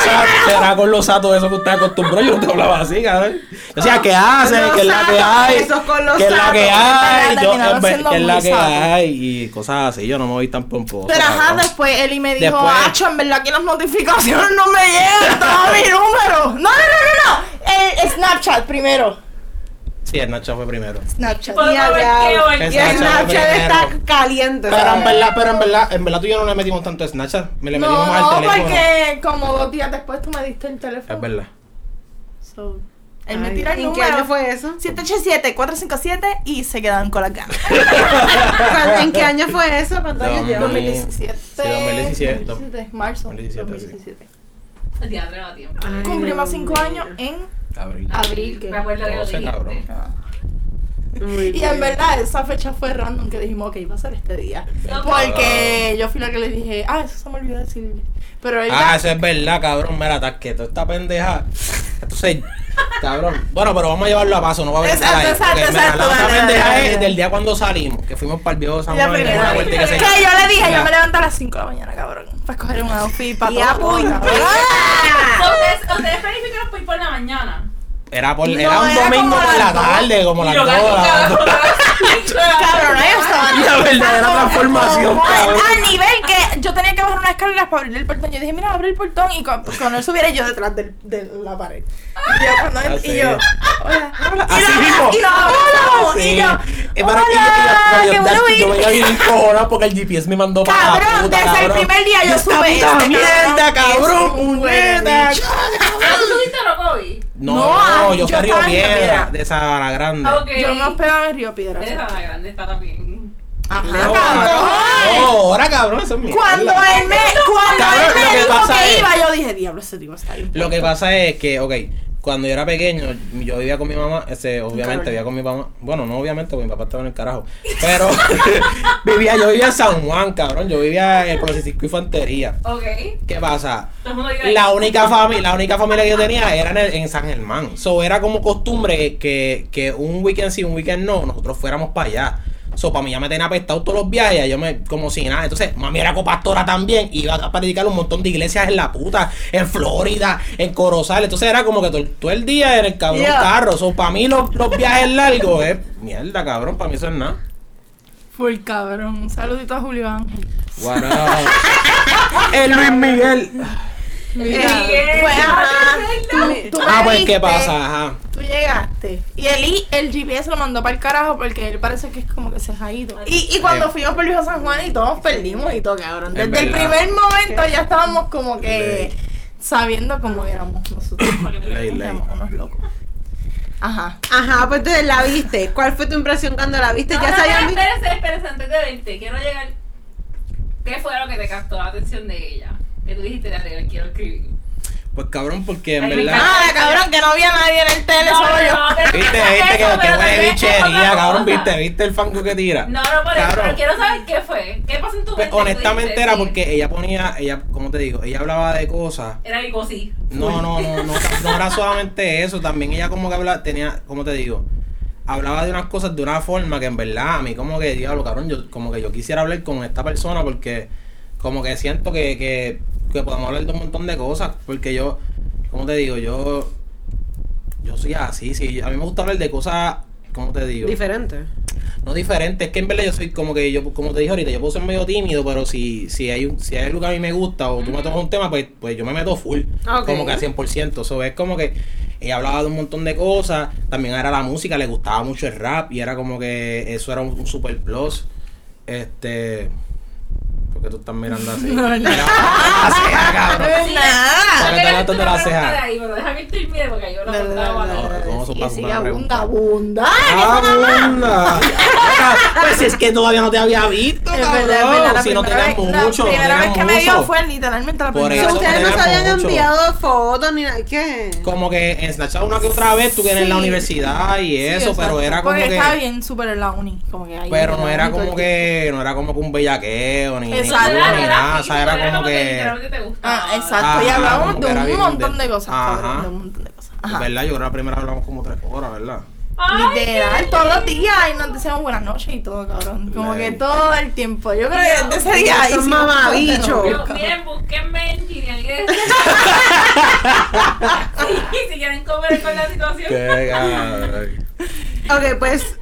será con los satos eso que usted acostumbrado. Yo no te hablaba así, cabrón. Yo decía, ¿qué hace? ¿Qué es la que hay? ¿Qué es la que hay? Es Yo, verdad, es ver- terminaba ¿Qué es la que hay? Y cosas así. Yo no me voy tan pomposo. Pero ajá, después Eli me dijo, Acho, en verdad que las notificaciones no me llegan, toma mi número. No, no, no, no, no. El Snapchat primero. Sí, el Nacho fue primero. Snapchat. Ya, ya. qué Y bueno. el Snapchat Snapchat está caliente. Pero en verdad, pero en verdad, en verdad tú y yo no le metimos tanto Snapchat. Me le No, metimos al no, teléfono. porque como dos días después tú me diste el teléfono. Es verdad. So, él me tira el ¿En qué número. año fue eso? 787-457 y se quedan con las ganas. ¿Cuándo- ¿En qué año fue eso? ¿Cuántos años No, lleva? 2017. Sí, 2017. 2017, Marzo. 2017, 2017. El no da tiempo. Cumplimos Dios 5 mío. años en Abril. abril. que- Me acuerdo que lo dijiste. Muy Y en verdad esa fecha fue random que dijimos, ok, va a ser este día. No, Porque yo fui la que le dije, ah, eso se me olvidó decirle. Pero él Ah, ya- eso es verdad, cabrón. Mira, estás quieto. Esta pendeja. Entonces, cabrón. Bueno, pero vamos a llevarlo a paso, no va a haber Exacto, nada ahí, exacto, mira, exacto, La otra dale, pendeja dale, es del día cuando salimos, que fuimos para el viejo San Juan. Que yo le dije, Ya. yo me levanto a las 5 de la mañana, cabrón. Para escoger un outfit para Y todo. cabrón. So, ¿Ustedes, por ir por la mañana? Era, por, No, era un era domingo por la tarde, como las yo, dos. cabrón, estaba La verdadera transformación, cabrón. Al nivel que yo tenía que bajar una escalera para abrir el portón. Yo dije, mira, abre el portón. Y con- cuando él subiera, yo detrás del- de la pared. Y yo, cuando él- Así y yo, hola, hola. Y Así mismo. Y yo, Eh, para que yo- Hola, yo- bien porque el GPS me mandó para la Cabrón, puta, desde el primer día yo Esta puta esto, mierda, cabrón, puñeta. ¿Ah, tú subiste a? No, No, yo yo fui a Río Piedra, Piedra. de Sabana Grande. Ah, ok. Yo me hospedaba en Río Piedra. Esa la grande está también. Ajá, No, cabrón. no, ahora cabrón, eso es mierda. Cuando él me, cuando Cabrón, él me lo que dijo pasa que es- iba, yo dije, diablo, ese tipo está bien. Lo que pasa es que, ok, cuando yo era pequeño, yo vivía con mi mamá, este, obviamente vivía con mi mamá, bueno, no obviamente, porque mi papá estaba en el carajo, pero vivía, yo vivía en San Juan, cabrón, yo vivía en el Francisco Infantería. Ok. ¿Qué pasa? La única familia, la única familia que yo tenía era en, el- en San Germán. So era como costumbre que, que un weekend sí, un weekend no, nosotros fuéramos para allá. So, para mí ya me tenía apestado todos los viajes, yo me, como si nada. Entonces, mami era copastora también, iba a predicar un montón de iglesias en la puta, en Florida, en Corozal. Entonces era como que todo, todo el día en el cabrón Yeah. carro. So, para mí los, los viajes largos es mierda, cabrón, para mí eso es nada. Full cabrón. Un saludito a Julio Ángel. What up? El Luis Miguel. Miguel. pues, ajá, tú, tú me Ah, pues, viste, ¿qué pasa? Ajá. Tú llegaste. Y el, el GPS lo mandó para el carajo porque él parece que es como que se ha ido. Y, y cuando Eh. fuimos por Luis San Juan y todos perdimos y todo, cabrón. Es Desde el primer momento ya estábamos como que sabiendo cómo éramos nosotros. Ley, ley. Éramos unos locos. Ajá. Ajá, pues entonces la viste. ¿Cuál fue tu impresión cuando la viste? No, ya no, se habían no, visto. espérense, espérense, antes de verte, quiero llegar. ¿Qué fue lo que te captó la atención de ella? Que tú dijiste, de quiero escribir. Pues cabrón, porque en Ay, verdad. encanta. Ah, cabrón, que no había nadie en el tele, No, solo no, yo. pero Viste, viste que, que también es bichería, cabrón, viste, viste el fango que tira. No, no, por eso, pero quiero saber qué fue. ¿Qué pasó en tu Pues, mente? Tú honestamente era sí, porque ella ponía, ella, ¿cómo te digo? Ella hablaba de cosas. Era mi cosí. No, no, no, no, no era solamente eso, también ella como que hablaba, tenía, ¿cómo te digo? Hablaba de unas cosas de una forma que en verdad a mí como que, diablo, cabrón, yo como que yo quisiera hablar con esta persona porque como que siento que, que, que podemos hablar de un montón de cosas, porque yo, ¿cómo te digo? Yo, yo soy así, sí, a mí me gusta hablar de cosas, ¿cómo te digo? Diferente. no diferente, es que en verdad yo soy como que yo, como te dije ahorita, yo puedo ser medio tímido, pero si, si hay un, si hay algo que a mí me gusta o tú me tomas un tema, pues, pues yo me meto full, como que al 100%, so, es como que ella hablaba de un montón de cosas, también era la música, le gustaba mucho el rap y era como que eso era un, un super plus, este, ¿por qué tú estás mirando así? No, no. Mira, la ceja, cabrón. Sí, Nada. ¿Por qué te levantas de la ceja? Ahí, pero déjame que termine porque yo lo No, no, contaba. no, ¿no? no, no. ¿Cómo eso pasa? sí, pregunta. abunda, abunda. ¡Abunda! pues si es que todavía no te había visto, cabrón. si no primera tenías vez- mucho, La no primera vez que me vio fue literalmente la Por primera vez. ustedes no se habían enviado fotos ni nada. ¿Qué? Como que en Snapchat una que otra vez tú que eres en la universidad y eso, pero era como Porque que. estaba bien súper en la uni. Como que ahí Pero no era como que. No era como que un bellaqueo ni, ni Exacto. nada. O sea, era como que. Ah, exacto. Ajá, y hablábamos de un montón de- cosas, Ajá. cabrón. De un montón de cosas. Ajá. verdad, yo creo que la primera hablamos como tres horas, ¿verdad? Literal, todos los días y nos decíamos buenas noches y todo, cabrón. Como que todo el tiempo. Yo creo que desde ese día ahí Son. Yo, miren, búsquenme en Guest. Sí, si quieren comer con la situación. Qué. Ok, pues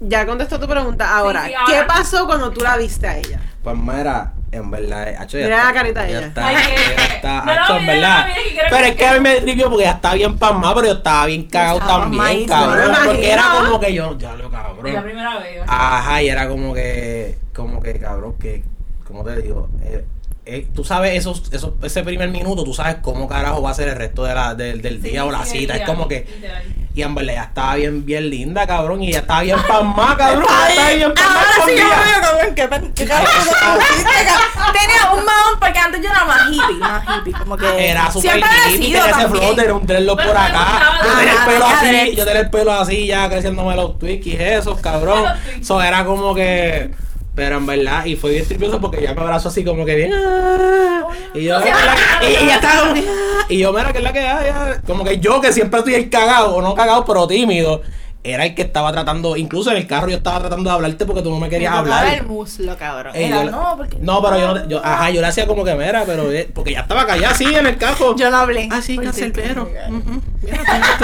ya contestó tu pregunta. Ahora, Sí, sí, ahora. ¿qué pasó cuando tú la viste a ella? Pues mira, en verdad, eh, hacho, ya Mira está- la carita de ya ella. Está, Ay, ya está, no lo hacho, en mires, verdad. no lo mires, que quiero Pero es que a mí me tripió porque ya estaba bien pasmado, pero yo estaba bien cagado Estaba también, maíz, cabrón. me Porque era imagino. como que yo, ya lo Es la cabrón. primera vez. Ajá, y era como que, como que cabrón, que, ¿cómo te digo? Eh, eh, tú sabes, esos, esos, ese primer minuto, tú sabes cómo carajo va a ser el resto de la, del, del Sí, día o la sí, cita. Es literal, como que, literal. y en verdad ya estaba bien, bien linda, cabrón, y ya estaba bien pasmada, cabrón. ya estaba bien pasmada Ahora sí yo escondida. me veo cabrón, qué pen- qué cabrón, qué cabrón. Tenía un mahón porque antes yo era más hippie, más hippie, como que Era súper hippie, tenía ese tenía un dreadlock por acá. Yo tenía el pelo así, yo tenía el pelo así, ya creciéndome los twinkies, esos, cabrón. Eso era como que. Pero en verdad, y fue bien tripioso porque ella me abrazó así como que bien. ah, y yo, y ella estaba como que. ah, y yo, mira, que es la que hay. ah. Como que yo, que siempre estoy el cagado, o no cagado, pero tímido, era el que estaba tratando. Incluso en el carro yo estaba tratando de hablarte porque tú no me querías Me hablar. el muslo, cabrón. Ey, Era, yo- no, porque no, pero yo, no- yo, ajá, yo le hacía como que mera, pero eh, porque ya estaba callada así en el carro. yo no hablé. Ah, sí, Porque cancerbero. sí, Mm, mm. Mira.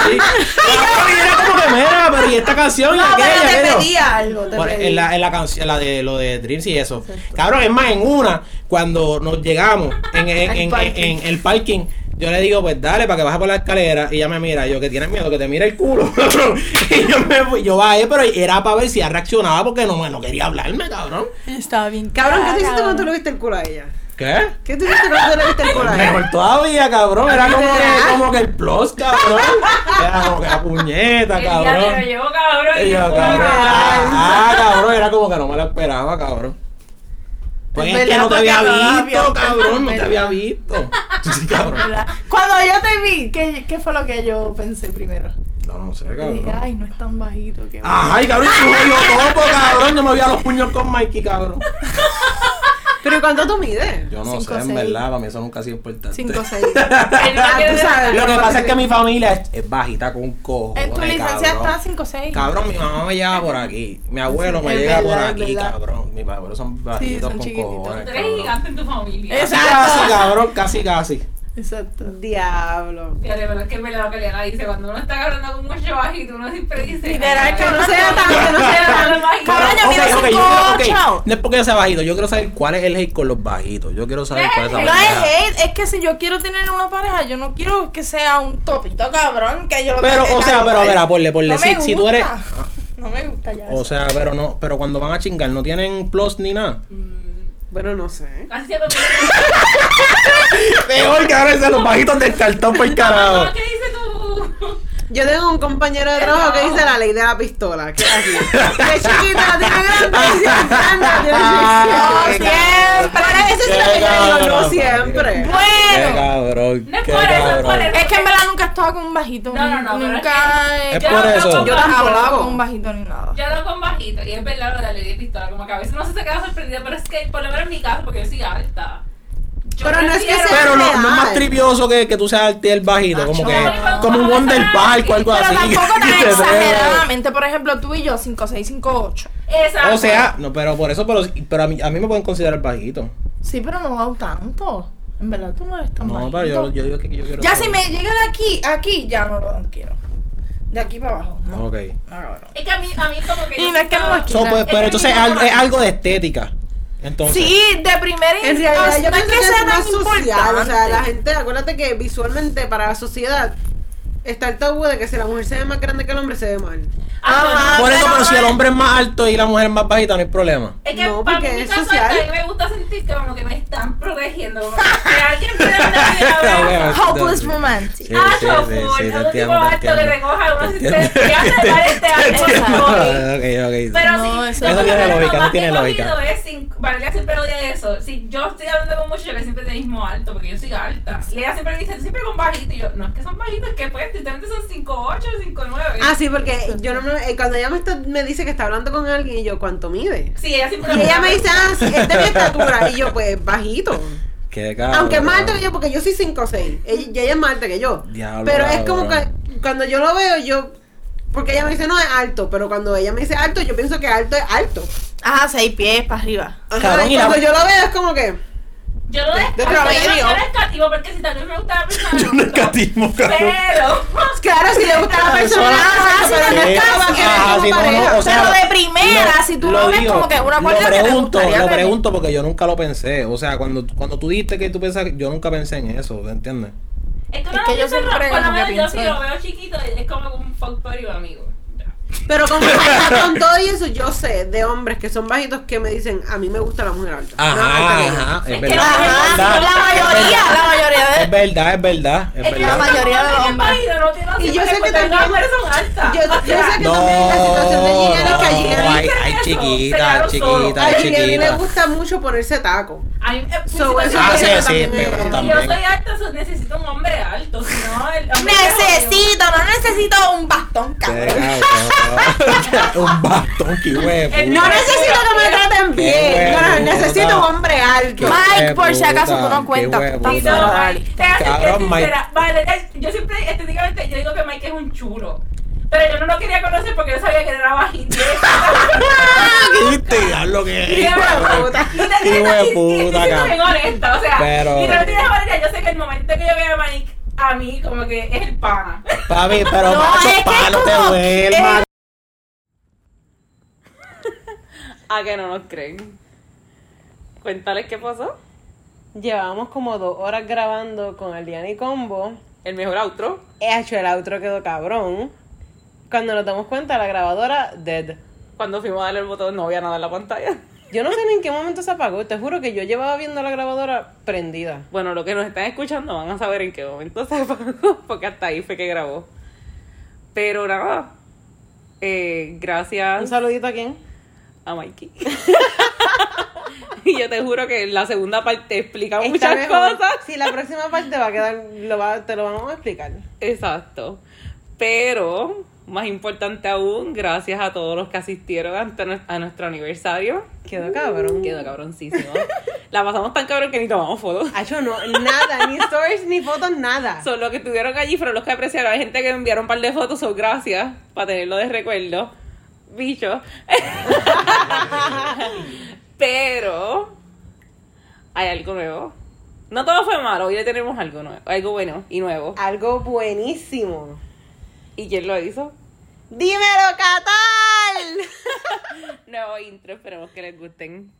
Y era como que mera, pero y esta canción y No, pero aquella, te pedía algo, te Por- pedía. en la, en la canción, la de lo de Dreams y eso. Cabrón, es más, en una, cuando nos llegamos en, en, en- en el parking, Yo le digo, pues dale, para que baje por la escalera. Y ella me mira, yo que tienes miedo, que te mire el culo. y yo me fui, yo bajé, pero era para ver si ella reaccionaba porque no, me- no quería hablarme, cabrón. Estaba bien Cabrón, ¿qué tú hiciste cuando tú le viste el culo a ella? ¿Qué? ¿Qué tú hiciste cuando tú le viste el culo a ella? Mejor todavía, cabrón. Era como que, como que el plus, cabrón. Era como que la puñeta, cabrón. me llevo, cabrón. Y yo, cabrón. Ah, cabrón, era como que no me lo esperaba, cabrón. Pues Es es que no te había visto, cabrón, no te había visto. Sí, cabrón. Cuando yo te vi, ¿qué, ¿qué fue lo que yo pensé primero? No, no sé, Dije, cabrón. ay, no es tan bajito que Ay, cabrón, tú medio topo, cabrón. Yo me veía los puños con Mikey, cabrón. ¿Pero ¿y cuánto tú mides? Yo no Cinco, sé, en seis. verdad, para mí eso nunca ha sido importante. 5 o 6. El día Ah, que tú sabes. Lo que pasa es que mi familia es, es bajita con un cojo. En tu licencia está 5 o 6. Cabrón, mi mamá me lleva por aquí. Mi abuelo me Es llega por verdad, es aquí, verdad. cabrón. Mis abuelos son bajitos son con chiquititos. cojones. Tú eres cabrón. gigante en tu familia. Es- Casi, casi, cabrón, casi, casi. Exacto. Diablo. Fíjate, pero es que es verdad lo que Liana dice. Cuando uno está hablando con mucho bajito, uno siempre dice. Literal, "Ay, que no sea tan- que no sea tan- bajito". Cabrón, yo Ok, mido ok, yo 5'8". quiero- ok, No es porque yo sea bajito, yo quiero saber cuál es el hate con los bajitos. Yo quiero saber cuál es la No es hate, es que si yo quiero tener una pareja, yo no quiero que sea un topito cabrón, que yo lo Pero, o sea, pero, ver. verá, ponle, ponle, No si, si tú eres... gusta. No me gusta ya. O eso. sea, pero no, pero cuando van a chingar, no tienen plus ni nada. Bueno, no sé. Siempre Peor que ahora los bajitos del cartón por carajo. ¿Qué dices tú? Yo tengo un compañero de trabajo que dice la ley de la pistola. Que es así. Que chiquita, la tiene grande. Y si es grande, la tiene Ah, chiquita. qué Pero eso es lo que yo digo, no siempre. Qué Bueno, cabrón, No es qué por eso, es por cabrón. eso. es que en verdad nunca he estado con un bajito. No, no, no, Nunca he Es por no eso. con Yo tampoco. hablado con un bajito ni nada. Yo hablo con bajito y es verdad lo de la ley de pistola, como que a veces uno se queda sorprendido, pero es que por lo menos en mi caso, porque yo soy alta. Pero no es que sea- Pero no, no es real. más tripioso que, que tú seas el bajito, como que como un Wonder Park o algo Pero así. tampoco tan exageradamente. Por ejemplo, tú y yo, 5'6", 5'8". Exacto. O sea, no, pero por eso, pero, pero a, mí, a mí me pueden considerar bajito. Sí, pero no hago tanto. En verdad, tú no eres tan No, bajito. pero yo, yo digo que yo quiero. Ya saber. si me llega de aquí, aquí, ya no lo quiero. De aquí para abajo. No. Ok. No, no, no. Es que a mí, a mí como que. Y yo no es que no lo So, pues, Es pero entonces es algo, es algo de estética. Entonces. Sí, de primera En realidad, yo no es pienso que es sea más tan social. O sea, la gente, acuérdate que visualmente para la sociedad está el tabú de que si la mujer se ve más grande que el hombre, se ve mal. Ajá, Por eso, pero si el hombre es más alto y la mujer es más bajita, no hay problema. Es que No, para mí, es caso, social. a mí me gusta sentir que como que me están protegiendo. Que alguien puede ver Hopeless romantic. Sí, Ah, sí, sí, sí, te un tipo alto que recoja uno si entiendo. te hace este alto. Ok, ok. Pero No, si eso no tiene lógica, más no tiene lógica. cogido es sin- Valeria siempre odia eso. Si yo estoy hablando con muchos, yo le siempre del mismo alto, porque yo soy alta. Y ella siempre dice, siempre con bajito. Y yo, no es que son bajitos, es que pues, literalmente son 5'8, 5'9. Ah, sí, porque yo no me, eh, cuando ella me, está- me dice que está hablando con alguien y yo, ¿cuánto mide? Sí, ella siempre Y ella me dice, ah, sí, es de mi estatura. Y yo, pues, bajito. Qué cabrón. Aunque es más alto que yo, porque yo soy 5'6". Ella, y ella es más alta que yo. Diablo, pero es como que cuando yo lo veo, yo. Porque ella me dice, no, es alto. Pero cuando ella me dice alto, yo pienso que alto es alto. Ajá, seis pies para arriba. Ajá, Cabrón, y la- cuando yo lo veo, es como que. Yo lo de descarto. promedio. Yo lo escativo porque si también me gusta la persona. Yo no escatimo. Pero. Claro, si le gusta la persona, si no es que si no, no, o sea, Pero de primera, si tú lo ves como que una Lo que te pregunto, gustaría lo pregunto porque yo nunca lo pensé. O sea, cuando, cuando tú dijiste que tú pensas, yo nunca pensé en eso, ¿entiendes? Es que, Es uno que lo yo siempre por lo que menos yo si lo veo chiquito, es como un fuck buddy amigo. Pero con, con todo y eso, yo sé de hombres que son bajitos que me dicen, a mí me gusta la mujer alta. Ajá, No, alta ajá, Es es que verdad. la- es Ajá, verdad, la mayoría, la mayoría Es de... verdad, es verdad, es Es que la verdad. mayoría de los hombres. Y yo sé que también las mujeres son altas. Yo, sé que No, también la situación de es que a a le gusta mucho ponerse taco. eh, So, eso Ah, sí, sí, también pero es- Si también. yo soy alta, necesito un hombre alto. Si no, el hombre Necesito, no necesito un bastón, cabrón. Un bastón, qué huevo. El- No necesito que me traten bien. No, no, huevo, necesito puta. un hombre alto. Mike, por si acaso tú puta, no cuentas, de puta. Cabrón, que Mike. eh, yo siempre estéticamente yo digo que Mike es un chulo. Pero yo no lo quería conocer porque yo sabía que él era bajito. ¿Qué diablo que Y es? de y de y- bien honesta, o sea, Pero- y no tienes manera, yo sé que el momento que yo vea a Mike, a mí como que es el pana. Papi, pero No, macho, es que pa, no te como- ¿A que no nos creen? Cuéntales qué pasó. Llevábamos como dos horas grabando con Aldiana y Combo. El mejor outro. He hecho el outro quedó cabrón. Cuando nos damos cuenta, la grabadora dead. Cuando fuimos a darle el botón no había nada en la pantalla. Yo no sé ni en qué momento se apagó. Te juro que yo llevaba viendo la grabadora prendida. Bueno, los que nos están escuchando van a saber en qué momento se apagó, porque hasta ahí fue que grabó. Pero nada, eh, Un gracias saludito a quién. A Mikey. y yo te juro que en la segunda parte explica Está muchas mejor. cosas. Sí, la próxima parte va a quedar, lo va- te lo vamos a explicar. Exacto. Pero, más importante aún, gracias a todos los que asistieron a nuestro aniversario. Quedó cabrón. Quedó cabroncísimo. La pasamos tan cabrón que ni tomamos fotos. Hacho, no, nada, ni stories, ni fotos, nada. Son los que estuvieron allí, fueron los que apreciaron. Hay gente que me enviaron un par de fotos, son gracias, para tenerlo de recuerdo. Bicho. Pero hay algo nuevo. No todo fue malo, hoy le tenemos algo nuevo, algo bueno y nuevo. Algo buenísimo. ¿Y quién lo hizo? ¡Dímelo, Catal! Nuevo intro, esperemos que les gusten.